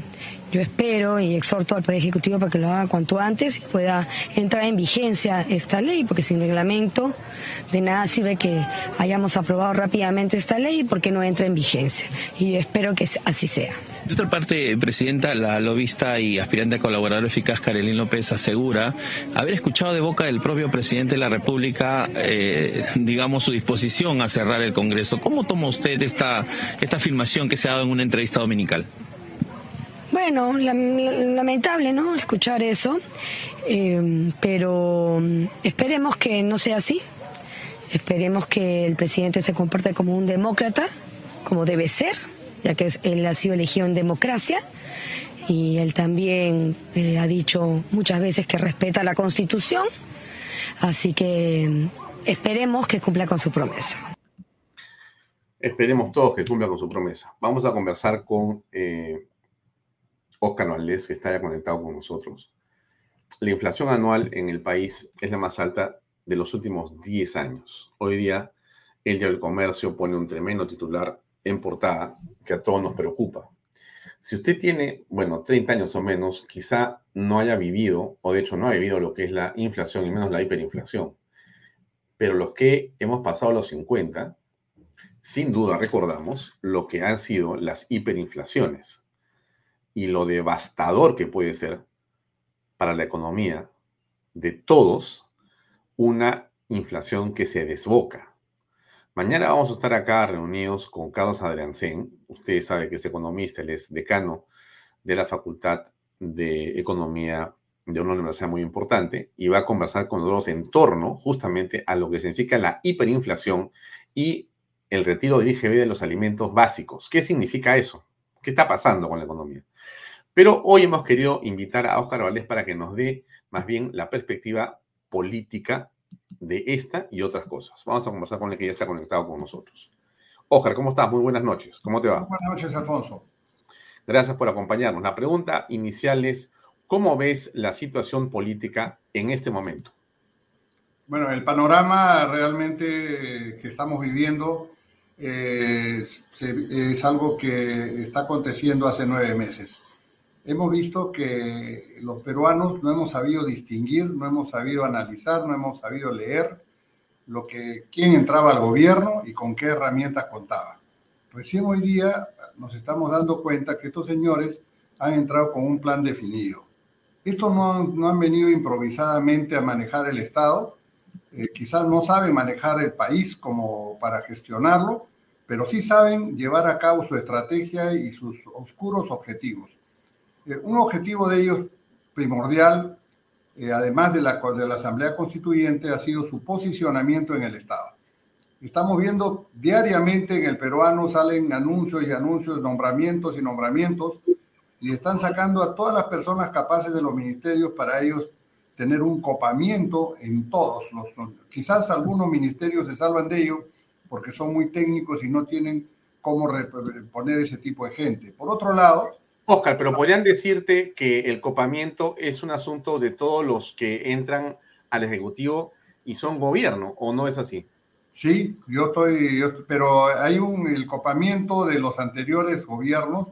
yo espero y exhorto al Poder Ejecutivo para que lo haga cuanto antes y pueda entrar en vigencia esta ley, porque sin reglamento de nada sirve que hayamos aprobado rápidamente esta ley porque no entra en vigencia. Y espero que así sea.
De otra parte, Presidenta, la lobista y aspirante a colaborador eficaz Karelín López asegura haber escuchado de boca del propio presidente de la República, eh, digamos, su disposición a cerrar el Congreso. ¿Cómo toma usted esta, esta afirmación que se ha dado en una entrevista dominical?
Bueno, lamentable, ¿no? Escuchar eso, eh, pero mm, esperemos que no sea así. Esperemos que el presidente se comporte como un demócrata, como debe ser, ya que él ha sido elegido en democracia y él también eh, ha dicho muchas veces que respeta la Constitución, así que mm, esperemos que cumpla con su promesa.
Esperemos todos que cumpla con su promesa. Vamos a conversar con eh, Oscar Valdés, que está ya conectado con nosotros. La inflación anual en el país es la más alta de los últimos 10 años. Hoy día, el Día del Comercio pone un tremendo titular en portada que a todos nos preocupa. Si usted tiene, bueno, 30 años o menos, quizá no haya vivido, o de hecho no ha vivido lo que es la inflación y menos la hiperinflación. Pero los que hemos pasado los 50, sin duda recordamos lo que han sido las hiperinflaciones y lo devastador que puede ser para la economía de todos una inflación que se desboca Mañana vamos a estar acá reunidos con Carlos Adriancén. Ustedes saben que es economista, él es decano de la Facultad de Economía de una universidad muy importante y va a conversar con nosotros en torno justamente a lo que significa la hiperinflación y el retiro del IGB de los alimentos básicos. ¿Qué significa eso? ¿Qué está pasando con la economía? Pero hoy hemos querido invitar a Óscar Valdés para que nos dé más bien la perspectiva política de esta y otras cosas. Vamos a conversar con el que ya está conectado con nosotros. Ojar, ¿cómo estás? Muy buenas noches. ¿Cómo te va?
buenas noches, Alfonso.
Gracias por acompañarnos. La pregunta inicial es, ¿cómo ves la situación política en este momento?
Bueno, el panorama realmente que estamos viviendo eh, es algo que está aconteciendo hace nueve meses hemos visto que los peruanos no hemos sabido distinguir, no hemos sabido analizar, no hemos sabido leer lo que quién entraba al gobierno y con qué herramientas contaba. Recién hoy día nos estamos dando cuenta que estos señores han entrado con un plan definido. Estos no, no han venido improvisadamente a manejar el Estado, eh, quizás no saben manejar el país como para gestionarlo, pero sí saben llevar a cabo su estrategia y sus oscuros objetivos. Eh, un objetivo de ellos primordial, eh, además de la, de la Asamblea Constituyente, ha sido su posicionamiento en el Estado. Estamos viendo diariamente en el peruano salen anuncios y anuncios, nombramientos y nombramientos, y están sacando a todas las personas capaces de los ministerios para ellos tener un copamiento en todos los. Quizás algunos ministerios se salvan de ello porque son muy técnicos y no tienen cómo poner ese tipo de gente. Por otro lado,
Oscar, pero podrían decirte que el copamiento es un asunto de todos los que entran al Ejecutivo y son gobierno, ¿o no es así?
Sí, yo estoy, pero hay un, el copamiento de los anteriores gobiernos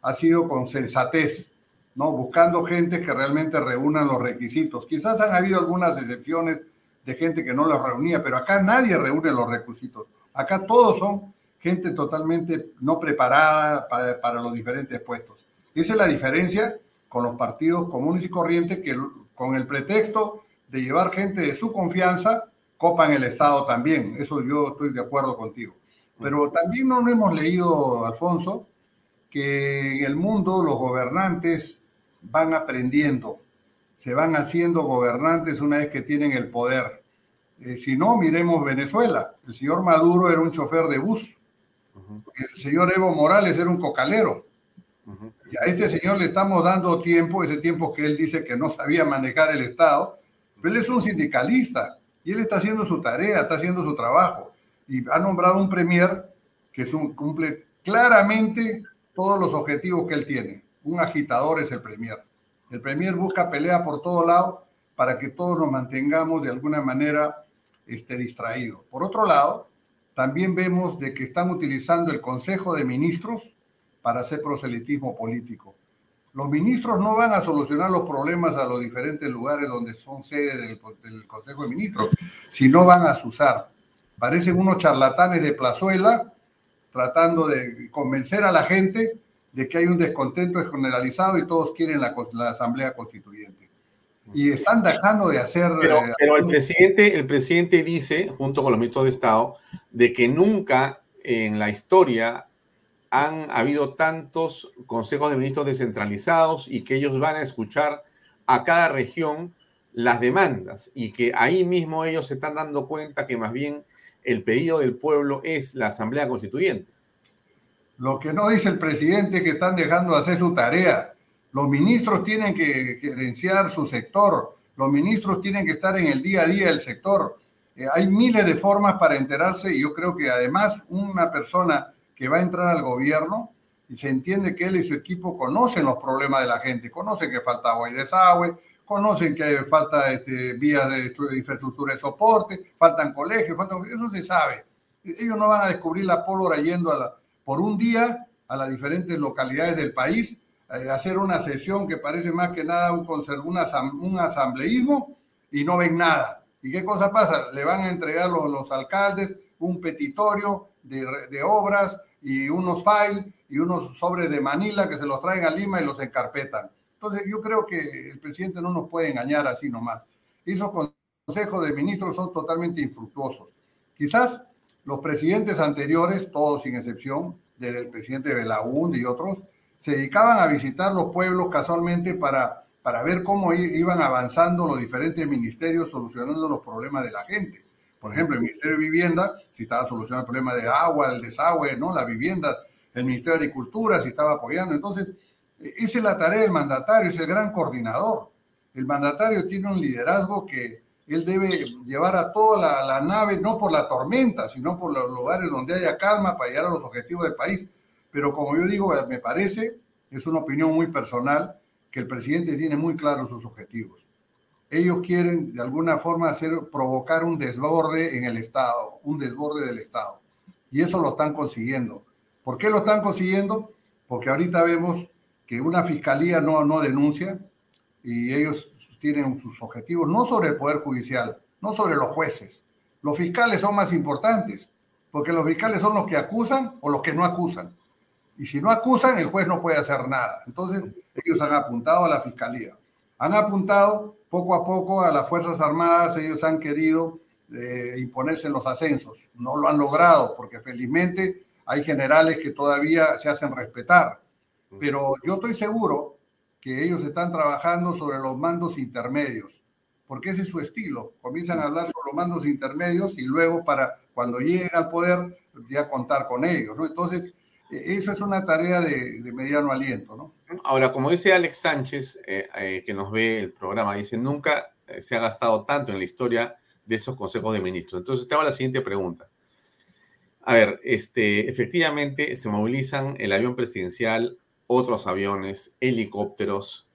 ha sido con sensatez, ¿no? Buscando gente que realmente reúnan los requisitos. Quizás han habido algunas excepciones de gente que no los reunía, pero acá nadie reúne los requisitos. Acá todos son gente totalmente no preparada para, los diferentes puestos. Esa es la diferencia con los partidos comunes y corrientes que con el pretexto de llevar gente de su confianza copan el Estado también. Eso yo estoy de acuerdo contigo. Pero también no hemos leído, Alfonso, que en el mundo los gobernantes van aprendiendo, se van haciendo gobernantes una vez que tienen el poder. Eh, si no, miremos Venezuela. El señor Maduro era un chofer de bus. El señor Evo Morales era un cocalero. Y a este señor le estamos dando tiempo, ese tiempo que él dice que no sabía manejar el Estado, pero él es un sindicalista y él está haciendo su tarea, está haciendo su trabajo. Y ha nombrado un premier que es un, cumple claramente todos los objetivos que él tiene. Un agitador es el premier. El premier busca pelea por todo lado para que todos nos mantengamos de alguna manera este, distraídos. Por otro lado, también vemos de que están utilizando el Consejo de Ministros para hacer proselitismo político. Los ministros no van a solucionar los problemas a los diferentes lugares donde son sede del, Consejo de Ministros, sino van a usar. Parecen unos charlatanes de plazuela tratando de convencer a la gente de que hay un descontento generalizado y todos quieren la, Asamblea Constituyente. Y están dejando de hacer...
Pero, eh, pero el, presidente, el presidente dice, junto con los ministros de Estado, de que nunca en la historia han habido tantos consejos de ministros descentralizados y que ellos van a escuchar a cada región las demandas y que ahí mismo ellos se están dando cuenta que más bien el pedido del pueblo es la Asamblea Constituyente.
Lo que no dice el presidente es que están dejando de hacer su tarea. Los ministros tienen que gerenciar su sector. Los ministros tienen que estar en el día a día del sector. Eh, hay miles de formas para enterarse y yo creo que además una persona que va a entrar al gobierno y se entiende que él y su equipo conocen los problemas de la gente, conocen que falta agua y desagüe, conocen que falta este, vías de infraestructura de soporte, faltan colegios, faltan, eso se sabe. Ellos no van a descubrir la pólvora yendo a la, por un día a las diferentes localidades del país, hacer una sesión que parece más que nada un, un asambleísmo y no ven nada. ¿Y qué cosa pasa? Le van a entregar los, los alcaldes un petitorio de, de obras y unos files y unos sobres de Manila que se los traen a Lima y los encarpetan. Entonces, yo creo que el presidente no nos puede engañar así nomás. Esos consejos de ministros son totalmente infructuosos. Quizás los presidentes anteriores, todos sin excepción, desde el presidente Belaúnde y otros, se dedicaban a visitar los pueblos casualmente para, para ver cómo iban avanzando los diferentes ministerios solucionando los problemas de la gente. Por ejemplo, el Ministerio de Vivienda, si estaba solucionando el problema de agua, el desagüe, ¿no? la vivienda, el Ministerio de Agricultura, si estaba apoyando. Entonces, esa es la tarea del mandatario, es el gran coordinador. El mandatario tiene un liderazgo que él debe llevar a toda la, nave, no por la tormenta, sino por los lugares donde haya calma para llegar a los objetivos del país. Pero como yo digo, me parece, es una opinión muy personal, que el presidente tiene muy claros sus objetivos. Ellos quieren de alguna forma hacer, provocar un desborde en el Estado, un desborde del Estado. Y eso lo están consiguiendo. ¿Por qué lo están consiguiendo? Porque ahorita vemos que una fiscalía no, no denuncia y ellos tienen sus objetivos no sobre el Poder Judicial, no sobre los jueces. Los fiscales son más importantes, porque los fiscales son los que acusan o los que no acusan. Y si no acusan, el juez no puede hacer nada. Entonces, ellos han apuntado a la fiscalía. Han apuntado poco a poco a las Fuerzas Armadas, ellos han querido eh, imponerse en los ascensos. No lo han logrado, porque felizmente hay generales que todavía se hacen respetar. Pero yo estoy seguro que ellos están trabajando sobre los mandos intermedios, porque ese es su estilo. Comienzan a hablar sobre los mandos intermedios y luego para cuando lleguen al poder ya contar con ellos, ¿no? Entonces, eso es una tarea de, mediano aliento, ¿no?
Ahora, como dice Alex Sánchez, eh, eh, que nos ve el programa, dice, nunca eh, se ha gastado tanto en la historia de esos consejos de ministros. Entonces, te hago la siguiente pregunta. A ver, este, efectivamente se movilizan el avión presidencial otros aviones, helicópteros,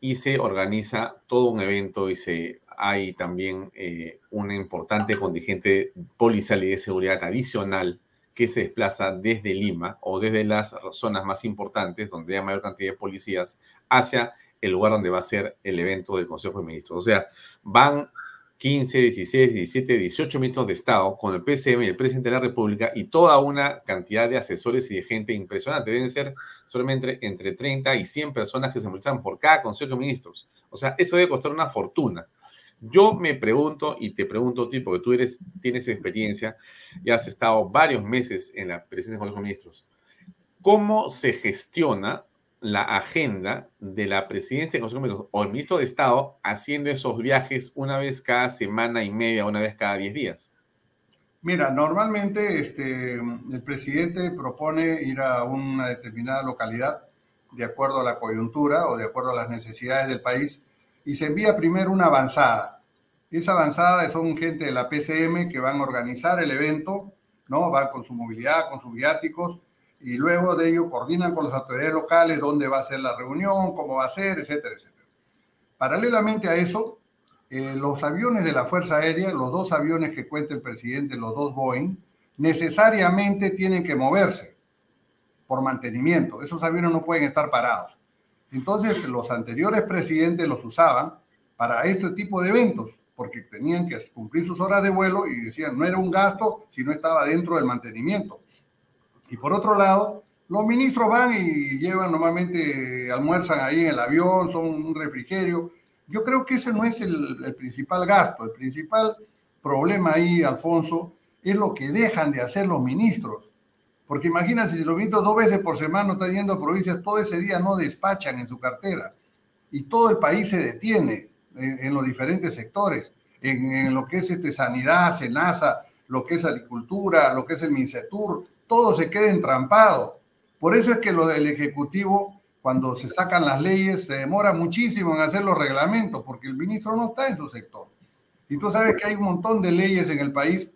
y se organiza todo un evento y se, hay también eh, un importante contingente policial y de seguridad adicional que se desplaza desde Lima o desde las zonas más importantes donde hay mayor cantidad de policías hacia el lugar donde va a ser el evento del Consejo de Ministros. O sea, van 15, 16, 17, 18 ministros de Estado con el PCM y el presidente de la República y toda una cantidad de asesores y de gente impresionante. Deben ser solamente entre 30 y 100 personas que se movilizan por cada Consejo de Ministros. O sea, eso debe costar una fortuna. Yo me pregunto y te pregunto a ti, porque tú eres, tienes experiencia y has estado varios meses en la presidencia del Consejo de Ministros. ¿Cómo se gestiona la agenda de la presidencia de Consejo o el ministro de Estado haciendo esos viajes una vez cada semana y media, una vez cada diez días?
Mira, normalmente este, el presidente propone ir a una determinada localidad de acuerdo a la coyuntura o de acuerdo a las necesidades del país y se envía primero una avanzada. Esa avanzada son gente de la PCM que van a organizar el evento, ¿no? Van con su movilidad, con sus viáticos y luego de ello coordinan con las autoridades locales dónde va a ser la reunión, cómo va a ser, etcétera, etcétera. Paralelamente a eso, eh, los aviones de la Fuerza Aérea, los dos aviones que cuenta el presidente, los dos Boeing, necesariamente tienen que moverse por mantenimiento. Esos aviones no pueden estar parados. Entonces, los anteriores presidentes los usaban para este tipo de eventos, porque tenían que cumplir sus horas de vuelo y decían, no era un gasto si no estaba dentro del mantenimiento. Y por otro lado, los ministros van y llevan normalmente, almuerzan ahí en el avión, son un refrigerio. Yo creo que ese no es el, principal gasto. El principal problema ahí, Alfonso, es lo que dejan de hacer los ministros. Porque imagínense, si los ministros dos veces por semana están yendo a provincias, todo ese día no despachan en su cartera. Y todo el país se detiene en, los diferentes sectores, en, en, lo que es este, sanidad, SENASA, lo que es agricultura, lo que es el MINCETUR, todo se queda entrampado, Por eso es que lo del Ejecutivo, cuando se sacan las leyes, se demora muchísimo en hacer los reglamentos, porque el ministro no está en su sector. Y tú sabes que hay un montón de leyes en el país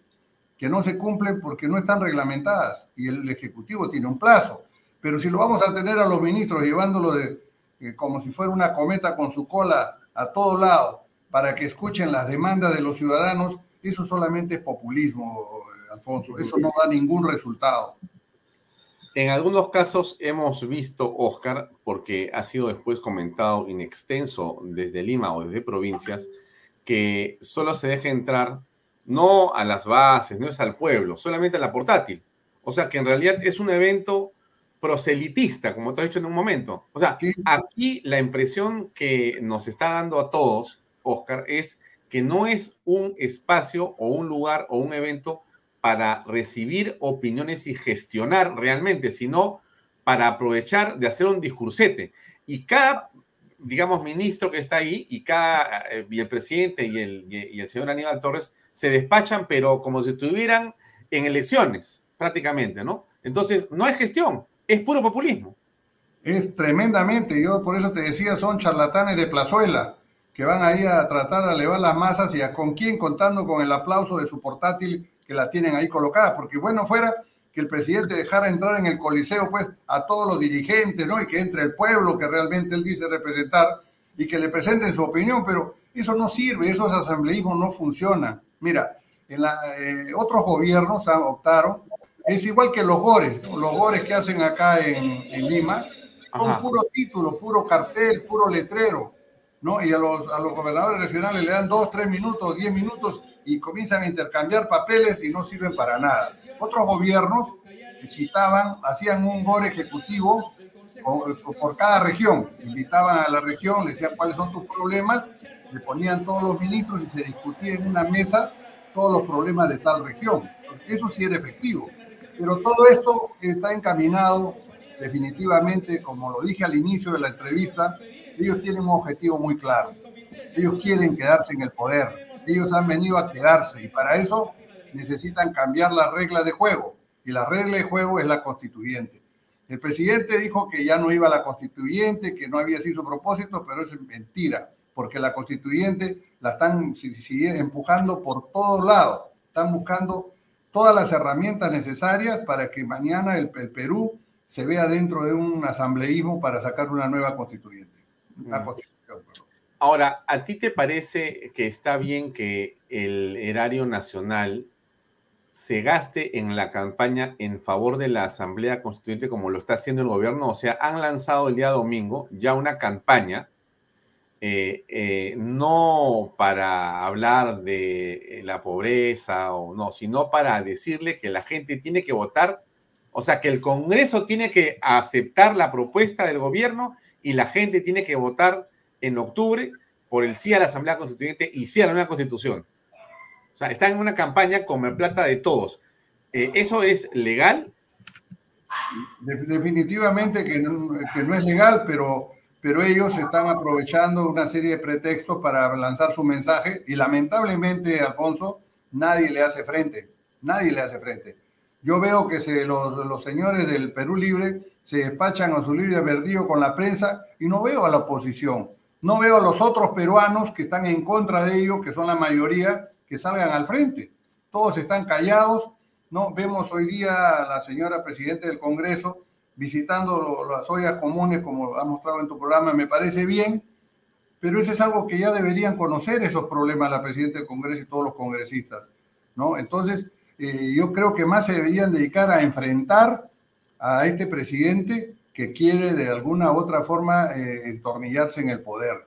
que no se cumplen porque no están reglamentadas y el Ejecutivo tiene un plazo. Pero si lo vamos a tener a los ministros llevándolo de, eh, como si fuera una cometa con su cola a todo lado para que escuchen las demandas de los ciudadanos, eso solamente es populismo, Alfonso. Eso no da ningún resultado.
En algunos casos hemos visto, Oscar, porque ha sido después comentado in extenso desde Lima o desde provincias, que solo se deja entrar no a las bases, no es al pueblo, solamente a la portátil. O sea que en realidad es un evento proselitista, como te has dicho en un momento. O sea, aquí la impresión que nos está dando a todos, Oscar, es que no es un espacio o un lugar o un evento para recibir opiniones y gestionar realmente, sino para aprovechar de hacer un discursete. Y cada, digamos, ministro que está ahí y cada, eh, y el presidente y el, y el señor Aníbal Torres se despachan, pero como si estuvieran en elecciones, prácticamente, ¿no? Entonces, no es gestión, es puro populismo.
Es tremendamente, yo por eso te decía, son charlatanes de plazuela, que van ahí a tratar de elevar las masas y a con quién contando con el aplauso de su portátil que la tienen ahí colocada, porque bueno fuera que el presidente dejara entrar en el coliseo pues a todos los dirigentes, ¿no? Y que entre el pueblo que realmente él dice representar y que le presenten su opinión, pero eso no sirve, esos asambleísmos no funcionan. Mira, en la, eh, otros gobiernos optaron, es igual que los gores, los gores que hacen acá en, Lima, son puro título, puro cartel, puro letrero, ¿no? Y a los, a los gobernadores regionales le dan dos, tres minutos, diez minutos y comienzan a intercambiar papeles y no sirven para nada. Otros gobiernos citaban, hacían un gore ejecutivo por cada región, invitaban a la región, le decían cuáles son tus problemas le ponían todos los ministros y se discutía en una mesa todos los problemas de tal región. Eso sí era efectivo. Pero todo esto está encaminado definitivamente, como lo dije al inicio de la entrevista, ellos tienen un objetivo muy claro. Ellos quieren quedarse en el poder. Ellos han venido a quedarse y para eso necesitan cambiar las reglas de juego. Y la regla de juego es la constituyente. El presidente dijo que ya no iba a la constituyente, que no había sido su propósito, pero eso es mentira porque la constituyente la están empujando por todos lados, están buscando todas las herramientas necesarias para que mañana el, Perú se vea dentro de un asambleísmo para sacar una nueva constituyente. Mm.
Ahora, ¿a ti te parece que está bien que el erario nacional se gaste en la campaña en favor de la Asamblea Constituyente como lo está haciendo el gobierno? O sea, han lanzado el día domingo ya una campaña eh, eh, no para hablar de la pobreza o no, sino para decirle que la gente tiene que votar, o sea, que el Congreso tiene que aceptar la propuesta del gobierno y la gente tiene que votar en octubre por el sí a la Asamblea Constituyente y sí a la nueva Constitución. O sea, están en una campaña con el plata de todos. Eh, ¿Eso es legal?
Definitivamente que no es legal, pero pero ellos están aprovechando una serie de pretextos para lanzar su mensaje y lamentablemente, Alfonso, nadie le hace frente, nadie le hace frente. Yo veo que se, los, los, señores del Perú Libre se despachan a su libre verdío con la prensa y no veo a la oposición, no veo a los otros peruanos que están en contra de ellos, que son la mayoría, que salgan al frente. Todos están callados, ¿no? Vemos hoy día a la señora presidenta del Congreso visitando las ollas comunes, como ha mostrado en tu programa, me parece bien, pero eso es algo que ya deberían conocer esos problemas la presidenta del Congreso y todos los congresistas, ¿no? Entonces, eh, yo creo que más se deberían dedicar a enfrentar a este presidente que quiere de alguna u otra forma eh, entornillarse en el poder.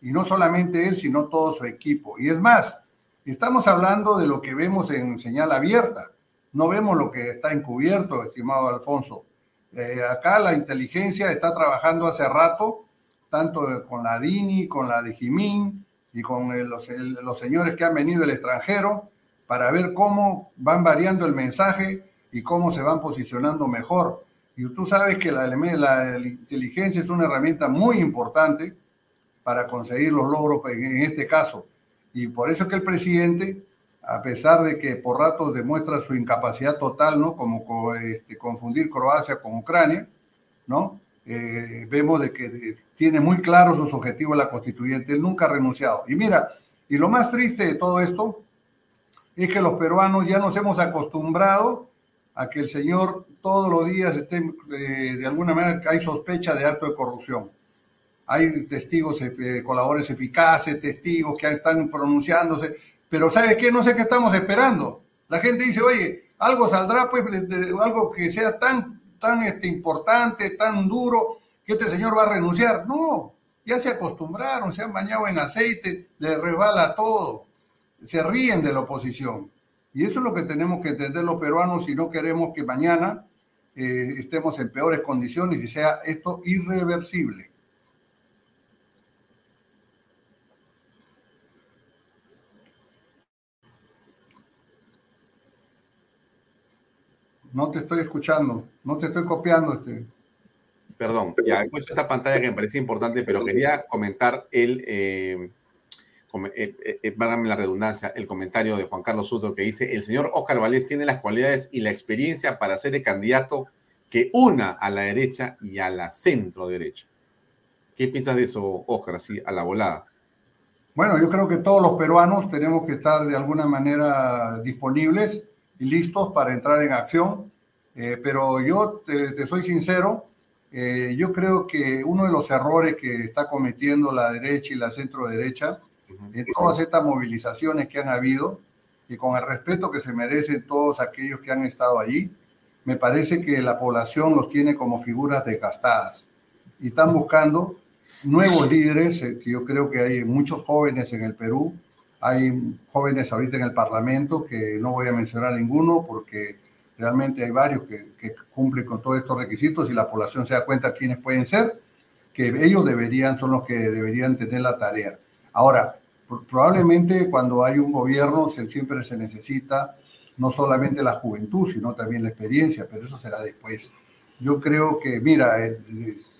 Y no solamente él, sino todo su equipo. Y es más, estamos hablando de lo que vemos en señal abierta. No vemos lo que está encubierto, estimado Alfonso. Eh, acá la inteligencia está trabajando hace rato, tanto con la DINI, con la de Jimín y con los, los, señores que han venido del extranjero, para ver cómo van variando el mensaje y cómo se van posicionando mejor. Y tú sabes que la inteligencia es una herramienta muy importante para conseguir los logros en este caso. Y por eso es que el presidente a pesar de que por ratos demuestra su incapacidad total, ¿no? Como este, confundir Croacia con Ucrania, ¿no? Eh, vemos de que tiene muy claros sus objetivos la constituyente, él nunca ha renunciado. Y mira, y lo más triste de todo esto es que los peruanos ya nos hemos acostumbrado a que el señor todos los días esté, eh, de alguna manera, hay sospecha de acto de corrupción. Hay testigos, eh, colaboradores eficaces, testigos que están pronunciándose, pero ¿sabe qué? No sé qué estamos esperando. La gente dice, oye, algo saldrá, pues, de, algo que sea tan, tan este, importante, tan duro, que este señor va a renunciar. No, ya se acostumbraron, se han bañado en aceite, le resbala todo, se ríen de la oposición. Y eso es lo que tenemos que entender los peruanos si no queremos que mañana eh, estemos en peores condiciones y sea esto irreversible. No te estoy escuchando, no te estoy copiando. Este.
Perdón, ya he puesto esta pantalla que me parece importante, pero quería comentar el, eh, eh, eh, eh la redundancia, el comentario de Juan Carlos Soto que dice, el señor Oscar Valdés tiene las cualidades y la experiencia para ser el candidato que una a la derecha y a la centro derecha. ¿Qué piensas de eso, Oscar, así a la volada?
Bueno, yo creo que todos los peruanos tenemos que estar de alguna manera disponibles listos para entrar en acción. Eh, pero yo te, soy sincero, eh, yo creo que uno de los errores que está cometiendo la derecha y la centro derecha en todas estas movilizaciones que han habido y con el respeto que se merecen todos aquellos que han estado allí, me parece que la población los tiene como figuras desgastadas y están buscando nuevos líderes, eh, que yo creo que hay muchos jóvenes en el Perú hay jóvenes ahorita en el Parlamento que no voy a mencionar ninguno porque realmente hay varios que, cumplen con todos estos requisitos y la población se da cuenta quiénes pueden ser, que ellos deberían, son los que deberían tener la tarea. Ahora, probablemente cuando hay un gobierno siempre se necesita no solamente la juventud, sino también la experiencia, pero eso será después. Yo creo que, mira, eh,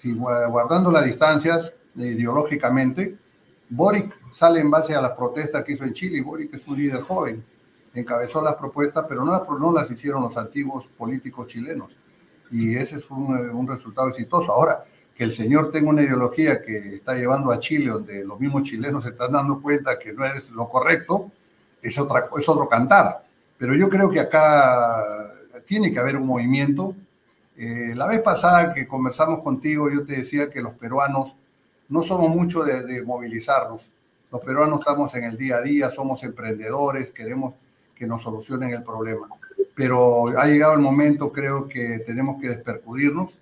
si guardando las distancias eh, ideológicamente, Boric sale en base a las protestas que hizo en Chile. Boric es un líder joven, encabezó las propuestas, pero no las, no las hicieron los antiguos políticos chilenos. Y ese es un, un, resultado exitoso. Ahora, que el señor tenga una ideología que está llevando a Chile, donde los mismos chilenos se están dando cuenta que no es lo correcto, es, otra, es otro cantar. Pero yo creo que acá tiene que haber un movimiento. Eh, la vez pasada que conversamos contigo, yo te decía que los peruanos no somos mucho de, movilizarnos. Los peruanos estamos en el día a día, somos emprendedores, queremos que nos solucionen el problema. Pero ha llegado el momento, creo que tenemos que despercudirnos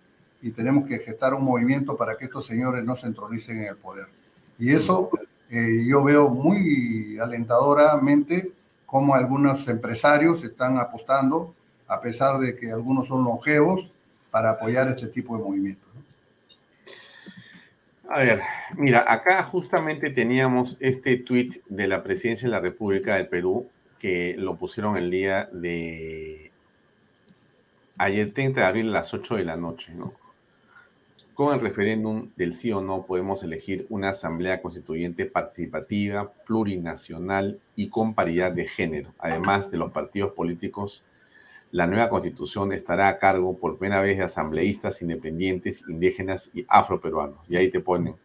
y tenemos que gestar un movimiento para que estos señores no se entronicen en el poder. Y eso eh, yo veo muy alentadoramente cómo algunos empresarios están apostando, a pesar de que algunos son longevos, para apoyar este tipo de movimientos.
A ver, mira, acá justamente teníamos este tuit de la Presidencia de la República del Perú que lo pusieron el día de ayer 30 de abril a las 8 de la noche, ¿no? Con el referéndum del sí o no podemos elegir una asamblea constituyente participativa, plurinacional y con paridad de género, además de los partidos políticos la nueva constitución estará a cargo por primera vez de asambleístas independientes, indígenas y afroperuanos. Y ahí te ponen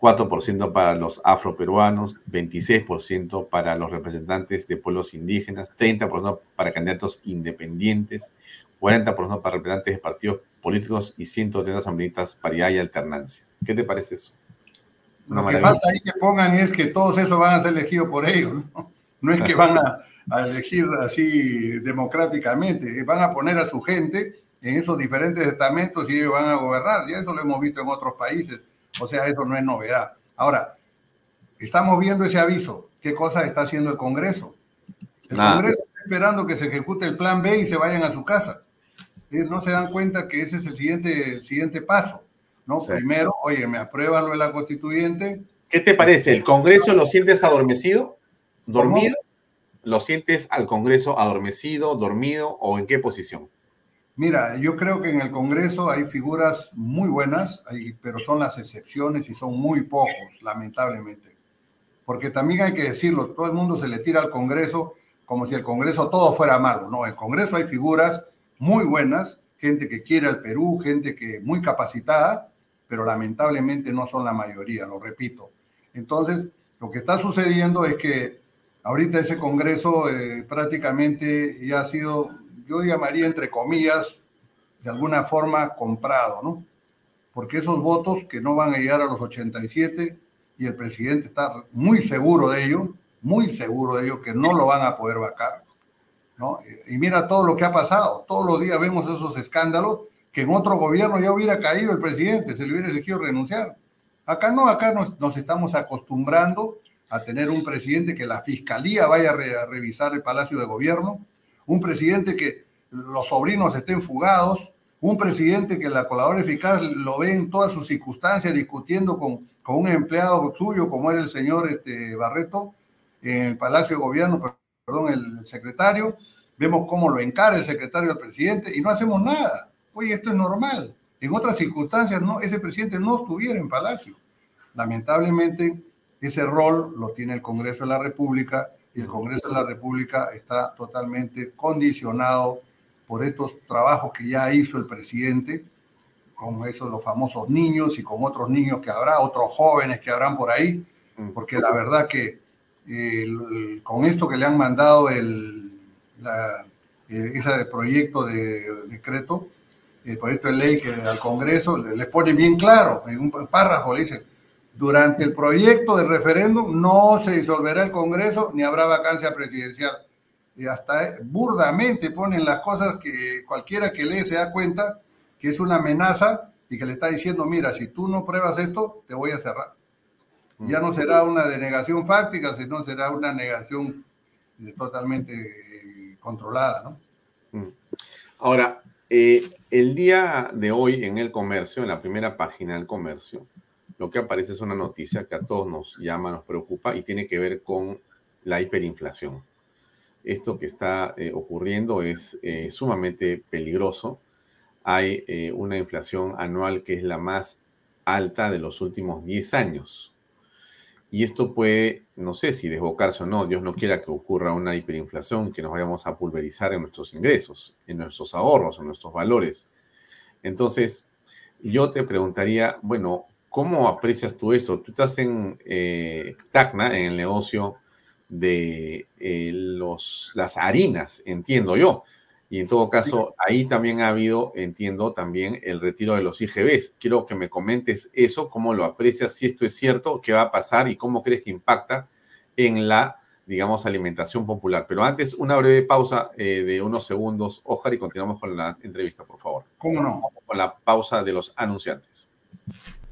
4% para los afroperuanos, 26% para los representantes de pueblos indígenas, 30% para candidatos independientes, 40% para representantes de partidos políticos y 130 asambleístas paridad y alternancia. ¿Qué te parece eso?
Lo que falta ahí que pongan es que todos esos van a ser elegidos por ellos, ¿no? No es que van a, a elegir así democráticamente, van a poner a su gente en esos diferentes estamentos y ellos van a gobernar, y eso lo hemos visto en otros países, o sea, eso no es novedad. Ahora, estamos viendo ese aviso, ¿qué cosa está haciendo el Congreso? El Congreso está esperando que se ejecute el plan B y se vayan a su casa. Ellos no se dan cuenta que ese es el siguiente, siguiente paso. ¿no? Primero, oye, me aprueba lo de la constituyente.
¿Qué te parece? ¿El Congreso lo sientes adormecido? ¿Dormido? ¿Lo sientes al Congreso adormecido, dormido o en qué posición?
Mira, yo creo que en el Congreso hay figuras muy buenas, pero son las excepciones y son muy pocos, lamentablemente. Porque también hay que decirlo, todo el mundo se le tira al Congreso como si el Congreso todo fuera malo. No, en el Congreso hay figuras muy buenas gente que quiere al Perú, gente que muy capacitada, pero lamentablemente no son la mayoría, lo repito. Entonces, lo que está sucediendo es que ahorita ese Congreso eh, prácticamente ya ha sido, yo llamaría entre comillas, de alguna forma comprado, ¿no? Porque esos votos que no van a llegar a los 87 y el presidente está muy seguro de ello, muy seguro de ello, que no lo van a poder vacar, ¿no? Y mira todo lo que ha pasado, todos los días vemos esos escándalos que en otro gobierno ya hubiera caído el presidente, se le hubiera elegido renunciar. Acá no, acá nos, estamos acostumbrando a tener un presidente que la fiscalía vaya a, revisar el palacio de gobierno, un presidente que los sobrinos estén fugados, un presidente que la colaboradora eficaz lo ve en todas sus circunstancias discutiendo con, con un empleado suyo como era el señor este, Barreto en el palacio de gobierno, perdón, el secretario, vemos cómo lo encara el secretario del presidente y no hacemos nada. Oye, esto es normal. En otras circunstancias, no, ese presidente no estuviera en Palacio. Lamentablemente, ese rol lo tiene el Congreso de la República y el Congreso de la República está totalmente condicionado por estos trabajos que ya hizo el presidente, con esos los famosos niños y con otros niños que habrá, otros jóvenes que habrán por ahí, mm. porque la verdad que con esto que le han mandado el, eh, ese proyecto de decreto, el proyecto de ley que al Congreso les pone bien claro, en un párrafo le dice, durante el proyecto de referéndum no se disolverá el Congreso ni habrá vacancia presidencial. Y hasta burdamente ponen las cosas que cualquiera que lee se da cuenta que es una amenaza y que le está diciendo, mira, si tú no pruebas esto, te voy a cerrar. Ya no será una denegación fáctica, sino será una negación totalmente eh, controlada, ¿no?
Mm. Ahora, eh, el día de hoy en el comercio, en la primera página del comercio, lo que aparece es una noticia que a todos nos llama, nos preocupa y tiene que ver con la hiperinflación. Esto que está eh, ocurriendo es eh, sumamente peligroso. Hay una inflación anual que es la más alta de los últimos 10 años. Y esto puede, no sé si desbocarse o no, Dios no quiera que ocurra una hiperinflación, que nos vayamos a pulverizar en nuestros ingresos, en nuestros ahorros, en nuestros valores. Entonces, yo te preguntaría, bueno, ¿cómo aprecias tú esto? Tú estás en eh, Tacna, en el negocio de eh, los, las harinas, entiendo yo. Y en todo caso, ahí también ha habido, entiendo, también el retiro de los IGBs. Quiero que me comentes eso, cómo lo aprecias, si esto es cierto, qué va a pasar y cómo crees que impacta en la, digamos, alimentación popular. Pero antes, una breve pausa eh, de unos segundos, Ojar, y continuamos con la entrevista, por favor.
¿Cómo no?
Con la pausa de los anunciantes.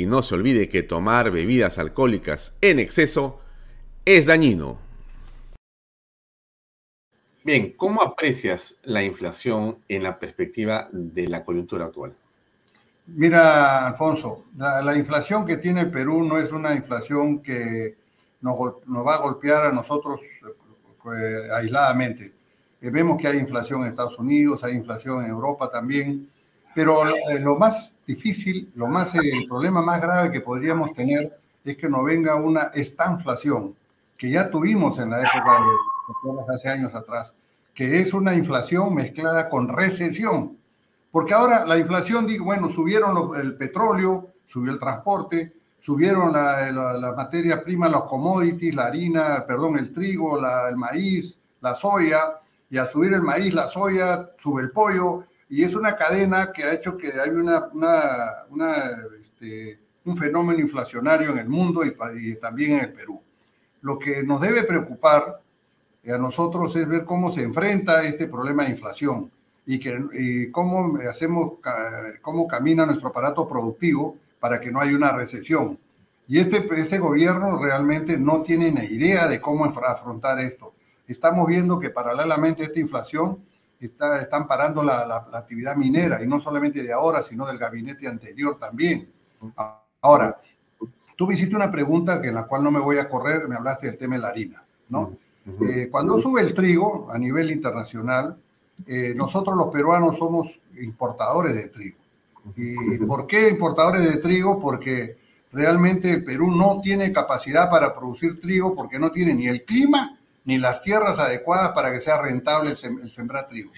Y no se olvide que tomar bebidas alcohólicas en exceso es dañino. Bien, ¿cómo aprecias la inflación en la perspectiva de la coyuntura actual?
Mira, Alfonso, la, inflación que tiene el Perú no es una inflación que nos, va a golpear a nosotros eh, aisladamente. Eh, vemos que hay inflación en Estados Unidos, hay inflación en Europa también, pero eh, lo más difícil, lo más, el problema más grave que podríamos tener es que no venga una estanflación, que ya tuvimos en la época de hace años atrás, que es una inflación mezclada con recesión. Porque ahora la inflación, digo, bueno, subieron el petróleo, subió el transporte, subieron la, la, materia prima, los commodities, la harina, perdón, el trigo, el maíz, la soya, y al subir el maíz, la soya, sube el pollo, y es una cadena que ha hecho que hay una, este, un fenómeno inflacionario en el mundo y, también en el Perú. Lo que nos debe preocupar a nosotros es ver cómo se enfrenta este problema de inflación y, que, cómo hacemos, cómo camina nuestro aparato productivo para que no haya una recesión. Y este, este gobierno realmente no tiene ni idea de cómo afrontar esto. Estamos viendo que paralelamente a esta inflación está, están parando la, la, actividad minera, y no solamente de ahora, sino del gabinete anterior también. Ahora, tú me hiciste una pregunta que en la cual no me voy a correr, me hablaste del tema de la harina, ¿no? Eh, cuando sube el trigo a nivel internacional, eh, nosotros los peruanos somos importadores de trigo. ¿Y por qué importadores de trigo? Porque realmente el Perú no tiene capacidad para producir trigo porque no tiene ni el clima ni las tierras adecuadas para que sea rentable el, sembrar trigo.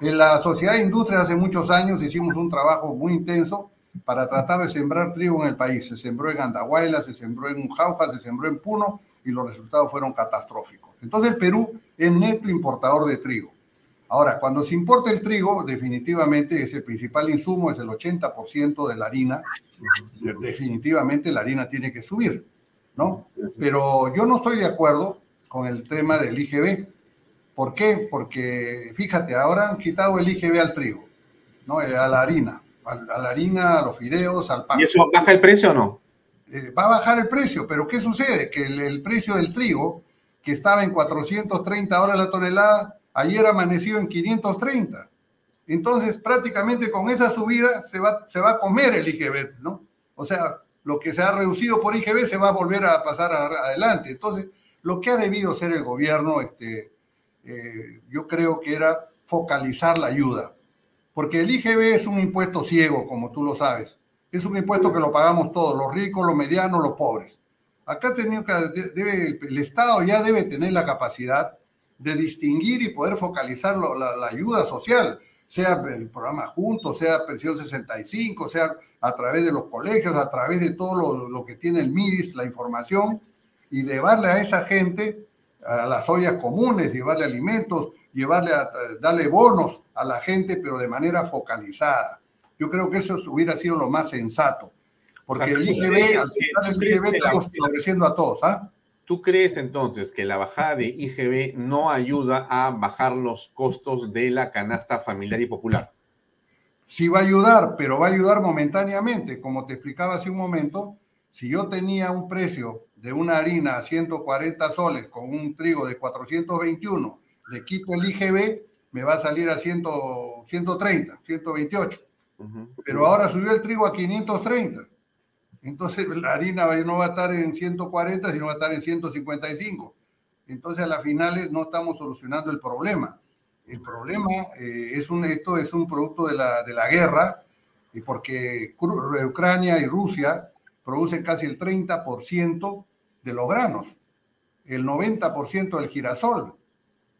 En la Sociedad de Industria hace muchos años hicimos un trabajo muy intenso para tratar de sembrar trigo en el país. Se sembró en Andahuayla, se sembró en Jauja, se sembró en Puno y los resultados fueron catastróficos. Entonces el Perú es neto importador de trigo. Ahora, cuando se importa el trigo, definitivamente es el principal insumo, es el 80% de la harina. Definitivamente la harina tiene que subir, ¿no? Pero yo no estoy de acuerdo con el tema del IGB. ¿Por qué? Porque, fíjate, ahora han quitado el IGB al trigo, ¿no? Eh, a la harina, a, la harina, a los fideos, al pan.
¿Y eso baja el precio o no?
Eh, va a bajar el precio, pero ¿qué sucede? Que el, precio del trigo, que estaba en 430 dólares la tonelada, ayer amaneció en 530. Entonces, prácticamente con esa subida se va, se va a comer el IGB, ¿no? O sea, lo que se ha reducido por IGB se va a volver a pasar adelante. Entonces, lo que ha debido ser el gobierno, este, eh, yo creo que era focalizar la ayuda, porque el IGB es un impuesto ciego, como tú lo sabes. Es un impuesto que lo pagamos todos, los ricos, los medianos, los pobres. Acá tenía debe, el Estado ya debe tener la capacidad de distinguir y poder focalizar la, ayuda social, sea el programa Juntos, sea Pensión 65, sea a través de los colegios, a través de todo lo, lo que tiene el MIDIS, la información, y llevarle a esa gente a las ollas comunes, llevarle alimentos, llevarle a, darle bonos a la gente, pero de manera focalizada. Yo creo que eso hubiera sido lo más sensato, porque el IGB, al el IGB estamos favoreciendo a todos. ¿ah?
¿Tú crees entonces que la bajada de IGB no ayuda a bajar los costos de la canasta familiar y popular?
Sí va a ayudar, pero va a ayudar momentáneamente. Como te explicaba hace un momento, si yo tenía un precio de una harina a 140 soles con un trigo de 421, le quito el IGB, me va a salir a 100, 130, 128. Pero ahora subió el trigo a 530. Entonces la harina no va a estar en 140, sino va a estar en 155. Entonces a las finales no estamos solucionando el problema. El problema eh, es un, esto es un producto de la, de la guerra, y porque Ucrania y Rusia producen casi el 30% de los granos, el 90% del girasol.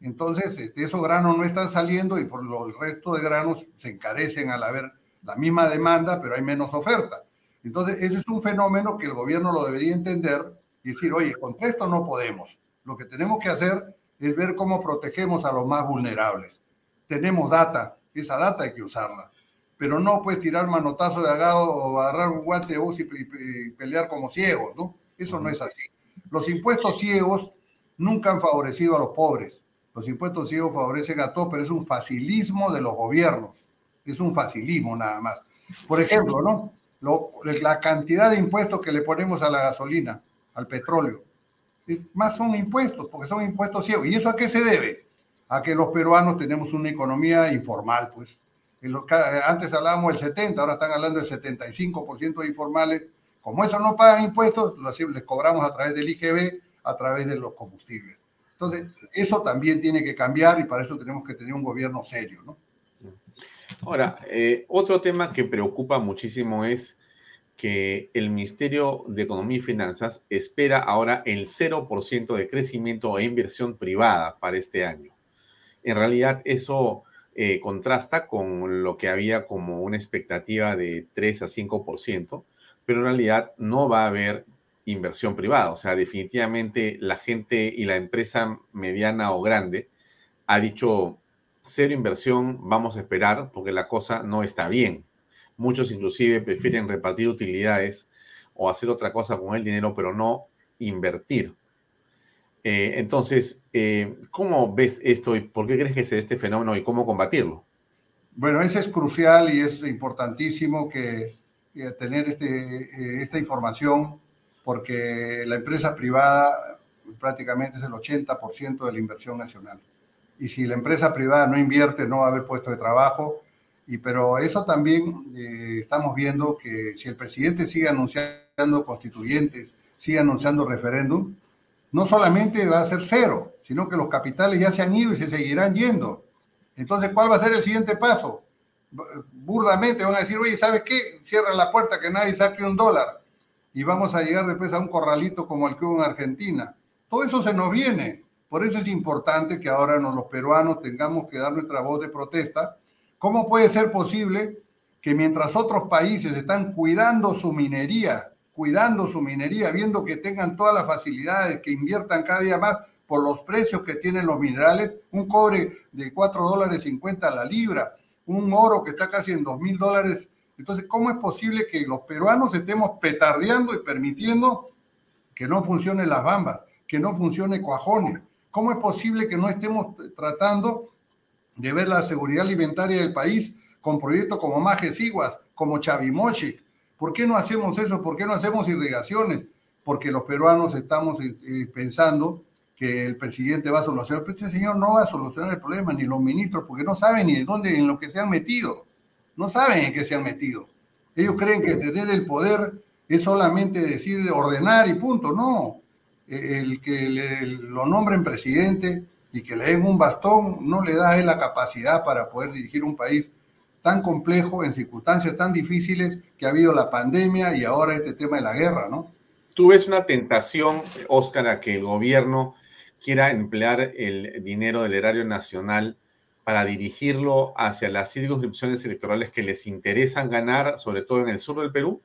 Entonces, este, esos granos no están saliendo y por lo, el resto de granos se encarecen al haber la misma demanda, pero hay menos oferta. Entonces, ese es un fenómeno que el gobierno lo debería entender y decir, oye, contra esto no podemos. Lo que tenemos que hacer es ver cómo protegemos a los más vulnerables. Tenemos data, esa data hay que usarla, pero no puedes tirar manotazo de agado o agarrar un guante de voz y, y pelear como ciegos, ¿no? Eso no es así. Los impuestos ciegos nunca han favorecido a los pobres. Los impuestos ciegos favorecen a todos, pero es un facilismo de los gobiernos. Es un facilismo nada más. Por ejemplo, ¿no? la cantidad de impuestos que le ponemos a la gasolina, al petróleo, más son impuestos, porque son impuestos ciegos. ¿Y eso a qué se debe? A que los peruanos tenemos una economía informal, pues. Antes hablábamos del 70, ahora están hablando del 75% de informales como eso no pagan impuestos, les cobramos a través del IGB, a través de los combustibles. Entonces, eso también tiene que cambiar y para eso tenemos que tener un gobierno serio, ¿no?
Ahora, eh, otro tema que preocupa muchísimo es que el Ministerio de Economía y Finanzas espera ahora el 0% de crecimiento e inversión privada para este año. En realidad eso eh, contrasta con lo que había como una expectativa de 3 a 5%, pero en realidad no va a haber inversión privada. O sea, definitivamente la gente y la empresa mediana o grande ha dicho cero inversión, vamos a esperar porque la cosa no está bien. Muchos inclusive prefieren repartir utilidades o hacer otra cosa con el dinero, pero no invertir. Eh, entonces, eh, ¿cómo ves esto y por qué crees que dé este fenómeno y cómo combatirlo?
Bueno, eso es crucial y es importantísimo que, tener este, eh, esta información porque la empresa privada prácticamente es el 80% de la inversión nacional. Y si la empresa privada no invierte, no va a haber puesto de trabajo. Y, pero eso también eh, estamos viendo que si el presidente sigue anunciando constituyentes, sigue anunciando referéndum, no solamente va a ser cero, sino que los capitales ya se han ido y se seguirán yendo. Entonces, ¿cuál va a ser el siguiente paso? Burdamente van a decir, oye, ¿sabes qué? Cierra la puerta que nadie saque un dólar y vamos a llegar después a un corralito como el que hubo en Argentina. Todo eso se nos viene. Por eso es importante que ahora los peruanos tengamos que dar nuestra voz de protesta. ¿Cómo puede ser posible que mientras otros países están cuidando su minería, cuidando su minería, viendo que tengan todas las facilidades, que inviertan cada día más por los precios que tienen los minerales, un cobre de 4 dólares 50 a la libra, un oro que está casi en 2 mil dólares entonces, ¿cómo es posible que los peruanos estemos petardeando y permitiendo que no funcionen las bambas, que no funcione Cuajones? ¿Cómo es posible que no estemos tratando de ver la seguridad alimentaria del país con proyectos como Majes Iguas, como Chavimochic? ¿Por qué no hacemos eso? ¿Por qué no hacemos irrigaciones? Porque los peruanos estamos eh, eh, pensando que el presidente va a solucionar. Pero este señor no va a solucionar el problema, ni los ministros, porque no saben ni de dónde, en lo que se han metido no saben en qué se han metido. Ellos creen que tener el poder es solamente decir, ordenar y punto. No, el que lo nombren presidente y que le den un bastón no le da a él la capacidad para poder dirigir un país tan complejo, en circunstancias tan difíciles que ha habido la pandemia y ahora este tema de la guerra, ¿no?
¿Tú ves una tentación, Óscar, a que el gobierno quiera emplear el dinero del erario nacional para dirigirlo hacia las circunscripciones electorales que les interesan ganar, sobre todo en el sur del Perú?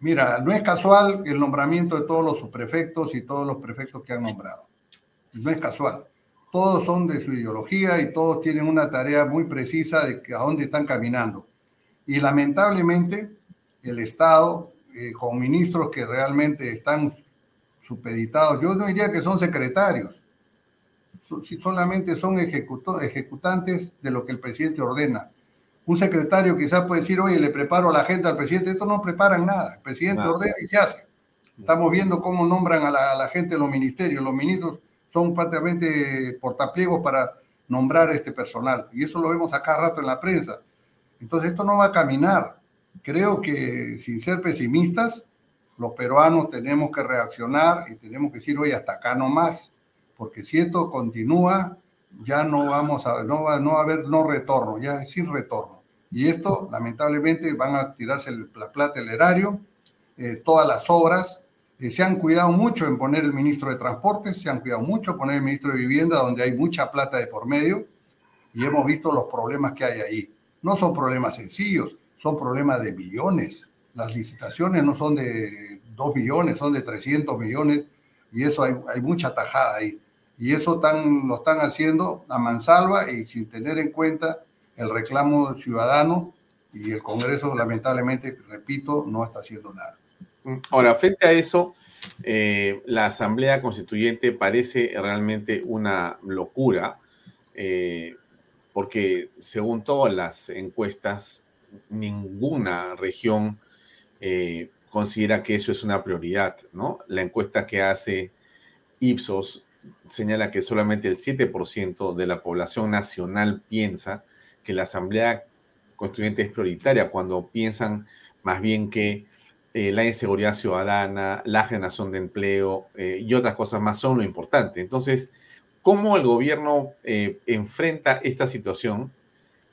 Mira, no es casual el nombramiento de todos los subprefectos y todos los prefectos que han nombrado. No es casual. Todos son de su ideología y todos tienen una tarea muy precisa de a dónde están caminando. Y lamentablemente el Estado, eh, con ministros que realmente están supeditados, yo no diría que son secretarios, solamente son ejecutantes de lo que el presidente ordena. Un secretario quizás puede decir, oye, le preparo la agenda al presidente. Esto no preparan nada. El presidente ordena y se hace. Estamos viendo cómo nombran a la, gente de los ministerios. Los ministros son prácticamente portapliegos para nombrar este personal. Y eso lo vemos acá rato en la prensa. Entonces esto no va a caminar. Creo que sin ser pesimistas, los peruanos tenemos que reaccionar y tenemos que decir, oye, hasta acá no más porque si esto continúa, ya no vamos a, no va, no a haber no retorno, ya es sin retorno. Y esto, lamentablemente, van a tirarse la plata del erario, eh, todas las obras. Eh, se han cuidado mucho en poner el ministro de Transportes, se han cuidado mucho en poner el ministro de Vivienda, donde hay mucha plata de por medio, y hemos visto los problemas que hay ahí. No son problemas sencillos, son problemas de millones. Las licitaciones no son de 2 millones, son de 300 millones, y eso hay, hay mucha tajada ahí. Y eso lo están haciendo a mansalva y sin tener en cuenta el reclamo ciudadano y el Congreso, lamentablemente, repito, no está haciendo nada.
Mm, ahora, frente a eso, eh, la Asamblea Constituyente parece realmente una locura, eh, porque según todas las encuestas, ninguna región eh, considera que eso es una prioridad, ¿no? La encuesta que hace Ipsos señala que solamente el 7% de la población nacional piensa que la Asamblea Constituyente es prioritaria, cuando piensan más bien que eh, la inseguridad ciudadana, la generación de empleo eh, y otras cosas más son lo importante. Entonces, ¿cómo el gobierno eh, enfrenta esta situación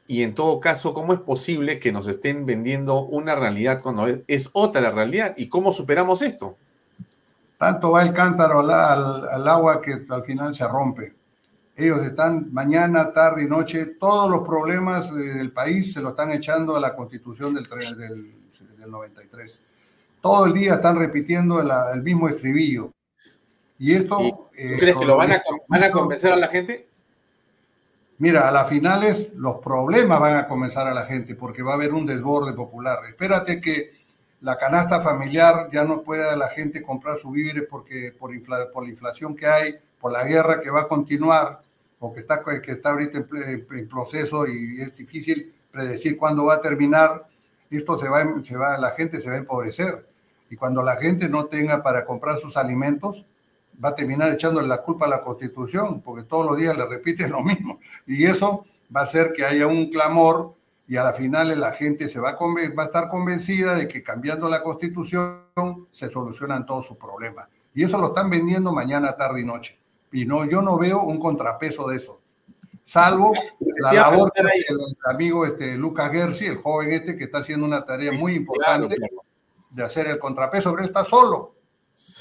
Y en todo caso, ¿cómo es posible que nos estén vendiendo una realidad cuando es, otra la realidad? ¿Y cómo superamos esto?
Tanto va el cántaro al, al agua que al final se rompe. Ellos están mañana, tarde y noche, todos los problemas del país se lo están echando a la constitución del, del, 93. Todo el día están repitiendo el, mismo estribillo. Y esto...
Eh, ¿Crees que lo van a, van a convencer a la gente?
Mira, a las finales los problemas van a comenzar a la gente porque va a haber un desborde popular. Espérate que la canasta familiar ya no pueda la gente comprar sus víveres porque por, por la inflación que hay, por la guerra que va a continuar, o que está, que está ahorita en, proceso y es difícil predecir cuándo va a terminar, esto se va, se va, la gente se va a empobrecer. Y cuando la gente no tenga para comprar sus alimentos, va a terminar echándole la culpa a la Constitución, porque todos los días le repiten lo mismo. Y eso va a hacer que haya un clamor y a la final la gente se va a, va a estar convencida de que cambiando la Constitución se solucionan todos sus problemas. Y eso lo están vendiendo mañana, tarde y noche. Y no, yo no veo un contrapeso de eso. Salvo la labor del amigo este, Lucas Gersi, el joven este que está haciendo una tarea muy importante de hacer el contrapeso, pero él está solo.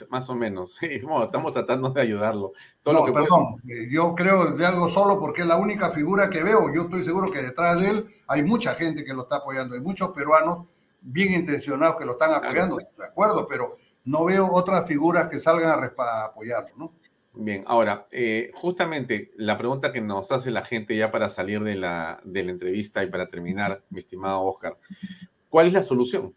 Más o menos, sí. estamos tratando de ayudarlo.
no, perdón, eh, yo creo de algo solo porque es la única figura que veo. Yo estoy seguro que detrás de él hay mucha gente que lo está apoyando, hay muchos peruanos bien intencionados que lo están apoyando, de acuerdo, pero no veo otras figuras que salgan a apoyarlo, ¿no?
Bien, ahora, eh, justamente la pregunta que nos hace la gente ya para salir de la, de la entrevista y para terminar, mi estimado Oscar, ¿cuál es la solución?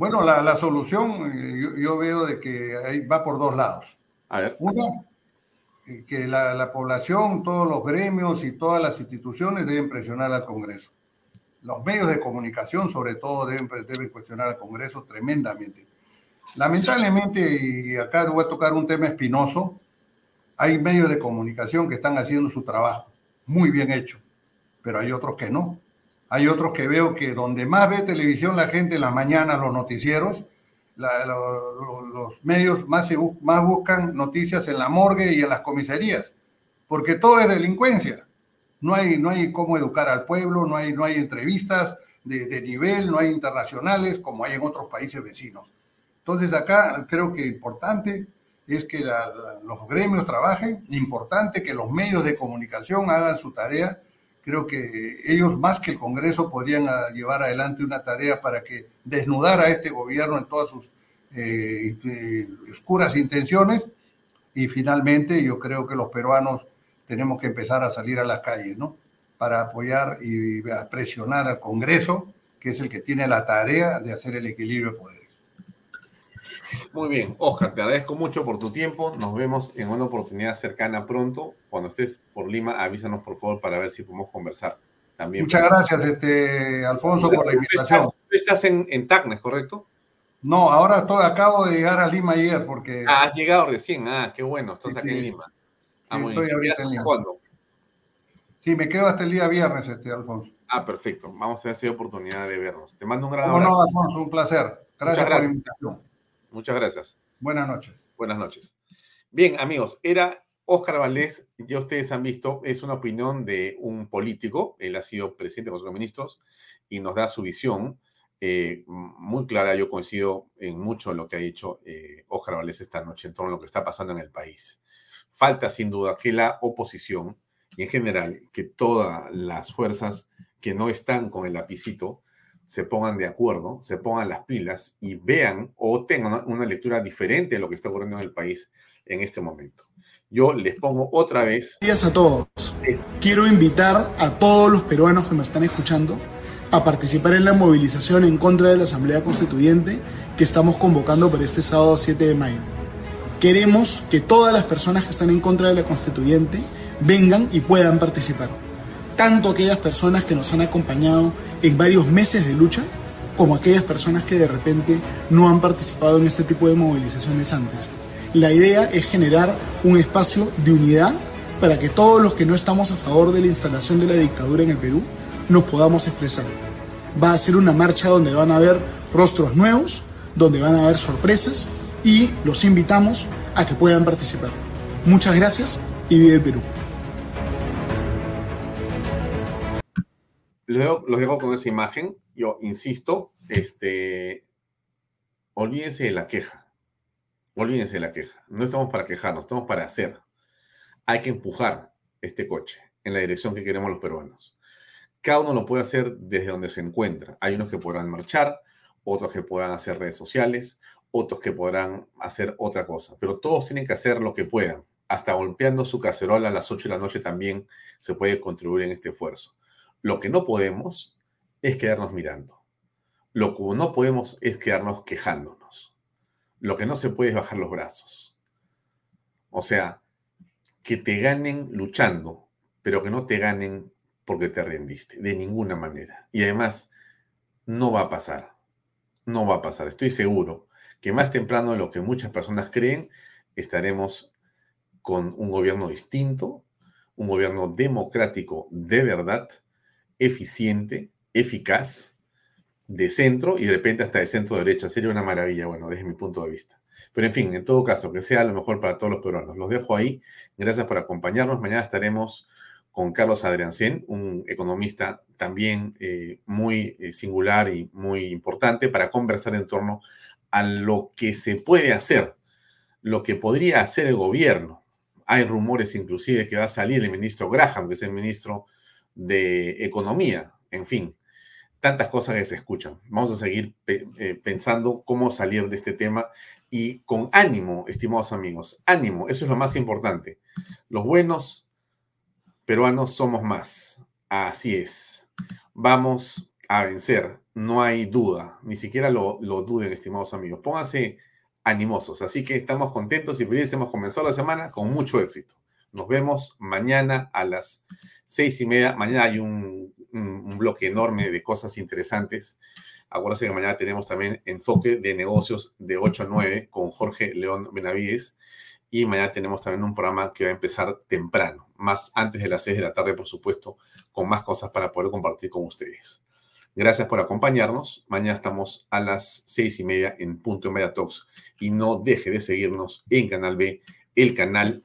Bueno, la, solución eh, yo, veo de que va por dos lados.
A ver.
Una, eh, que la, población, todos los gremios y todas las instituciones deben presionar al Congreso. Los medios de comunicación, sobre todo, deben, deben cuestionar al Congreso tremendamente. Lamentablemente, y acá voy a tocar un tema espinoso, hay medios de comunicación que están haciendo su trabajo, muy bien hecho, pero hay otros que no. Hay otros que veo que donde más ve televisión la gente en la mañana, los noticieros, los medios más, más buscan noticias en la morgue y en las comisarías, porque todo es delincuencia. No hay, no hay cómo educar al pueblo, no hay, no hay entrevistas de, de nivel, no hay internacionales como hay en otros países vecinos. Entonces acá creo que importante es que los gremios trabajen, importante que los medios de comunicación hagan su tarea. Creo que ellos más que el Congreso podrían ah, llevar adelante una tarea para que desnudara a este gobierno en todas sus eh, eh, oscuras intenciones. Y finalmente yo creo que los peruanos tenemos que empezar a salir a las calles, ¿no? Para apoyar y presionar al Congreso, que es el que tiene la tarea de hacer el equilibrio de poderes.
Muy bien, Oscar, te agradezco mucho por tu tiempo. Nos vemos en una oportunidad cercana pronto. Cuando estés por Lima, avísanos por favor para ver si podemos conversar. También
Muchas gracias, este, Alfonso, por la invitación.
Estás, estás en, en Tacnes, ¿correcto?
No, ahora estoy, acabo de llegar a Lima ayer porque...
Ah, has llegado recién. Ah, qué bueno, estás aquí en Lima. Ah, estoy ahorita en Lima. ¿Cuándo?
Sí, me quedo hasta el día viernes, este, Alfonso.
Ah, perfecto. Vamos a tener esa oportunidad de vernos. Te mando un gran
abrazo. No, Alfonso, un placer. Gracias, gracias. por la invitación.
Muchas gracias.
Buenas noches.
Buenas noches. Bien, amigos, era Óscar Valdés, ya ustedes han visto, es una opinión de un político, él ha sido presidente de los Ministros y nos da su visión eh, muy clara. Yo coincido en mucho en lo que ha dicho eh, Óscar Valdés esta noche en torno a lo que está pasando en el país. Falta sin duda que la oposición y en general que todas las fuerzas que no están con el lapicito se pongan de acuerdo, se pongan las pilas y vean o tengan una lectura diferente de lo que está ocurriendo en el país en este momento. Yo les pongo otra vez.
Gracias a todos. Quiero invitar a todos los peruanos que me están escuchando a participar en la movilización en contra de la Asamblea Constituyente que estamos convocando para este sábado 7 de mayo. Queremos que todas las personas que están en contra de la Constituyente vengan y puedan participar tanto aquellas personas que nos han acompañado en varios meses de lucha, como aquellas personas que de repente no han participado en este tipo de movilizaciones antes. La idea es generar un espacio de unidad para que todos los que no estamos a favor de la instalación de la dictadura en el Perú nos podamos expresar. Va a ser una marcha donde van a haber rostros nuevos, donde van a haber sorpresas y los invitamos a que puedan participar. Muchas gracias y vive Perú.
Los dejo, con esa imagen. Yo insisto, este, olvídense de la queja. Olvídense de la queja. No estamos para quejarnos, estamos para hacer. Hay que empujar este coche en la dirección que queremos los peruanos. Cada uno lo puede hacer desde donde se encuentra. Hay unos que podrán marchar, otros que puedan hacer redes sociales, otros que podrán hacer otra cosa, pero todos tienen que hacer lo que puedan. Hasta golpeando su cacerola a las 8 de la noche también se puede contribuir en este esfuerzo. Lo que no podemos es quedarnos mirando. Lo que no podemos es quedarnos quejándonos. Lo que no se puede es bajar los brazos. O sea, que te ganen luchando, pero que no te ganen porque te rendiste, de ninguna manera. Y además, no va a pasar. No va a pasar. Estoy seguro que más temprano de lo que muchas personas creen, estaremos con un gobierno distinto, un gobierno democrático de verdad, eficiente, eficaz, de centro y de repente hasta de centro derecha. Sería una maravilla, bueno, desde mi punto de vista. Pero en fin, en todo caso, que sea lo mejor para todos los peruanos. Los dejo ahí. Gracias por acompañarnos. Mañana estaremos con Carlos Adriancén, un economista también eh, muy eh, singular y muy importante para conversar en torno a lo que se puede hacer, lo que podría hacer el gobierno. Hay rumores inclusive que va a salir el ministro Graham, que es el ministro de Economía, en fin, tantas cosas que se escuchan. Vamos a seguir eh, pensando cómo salir de este tema y con ánimo, estimados amigos, ánimo, eso es lo más importante. Los buenos peruanos somos más, así es. Vamos a vencer, no hay duda, ni siquiera lo, duden, estimados amigos. Pónganse animosos, así que estamos contentos y felices. Hemos comenzado la semana con mucho éxito. Nos vemos mañana a las seis y media. Mañana hay un, bloque enorme de cosas interesantes. Acuérdense que mañana tenemos también enfoque de negocios de 8 a 9 con Jorge León Benavides. Y mañana tenemos también un programa que va a empezar temprano, más antes de las 6 de la tarde, por supuesto, con más cosas para poder compartir con ustedes. Gracias por acompañarnos. Mañana estamos a las seis y media en Punto en Media Talks. Y no deje de seguirnos en Canal B, el canal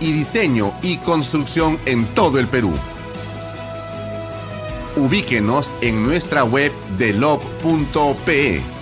y diseño y construcción en todo el Perú. Ubíquenos en nuestra web de lob.pe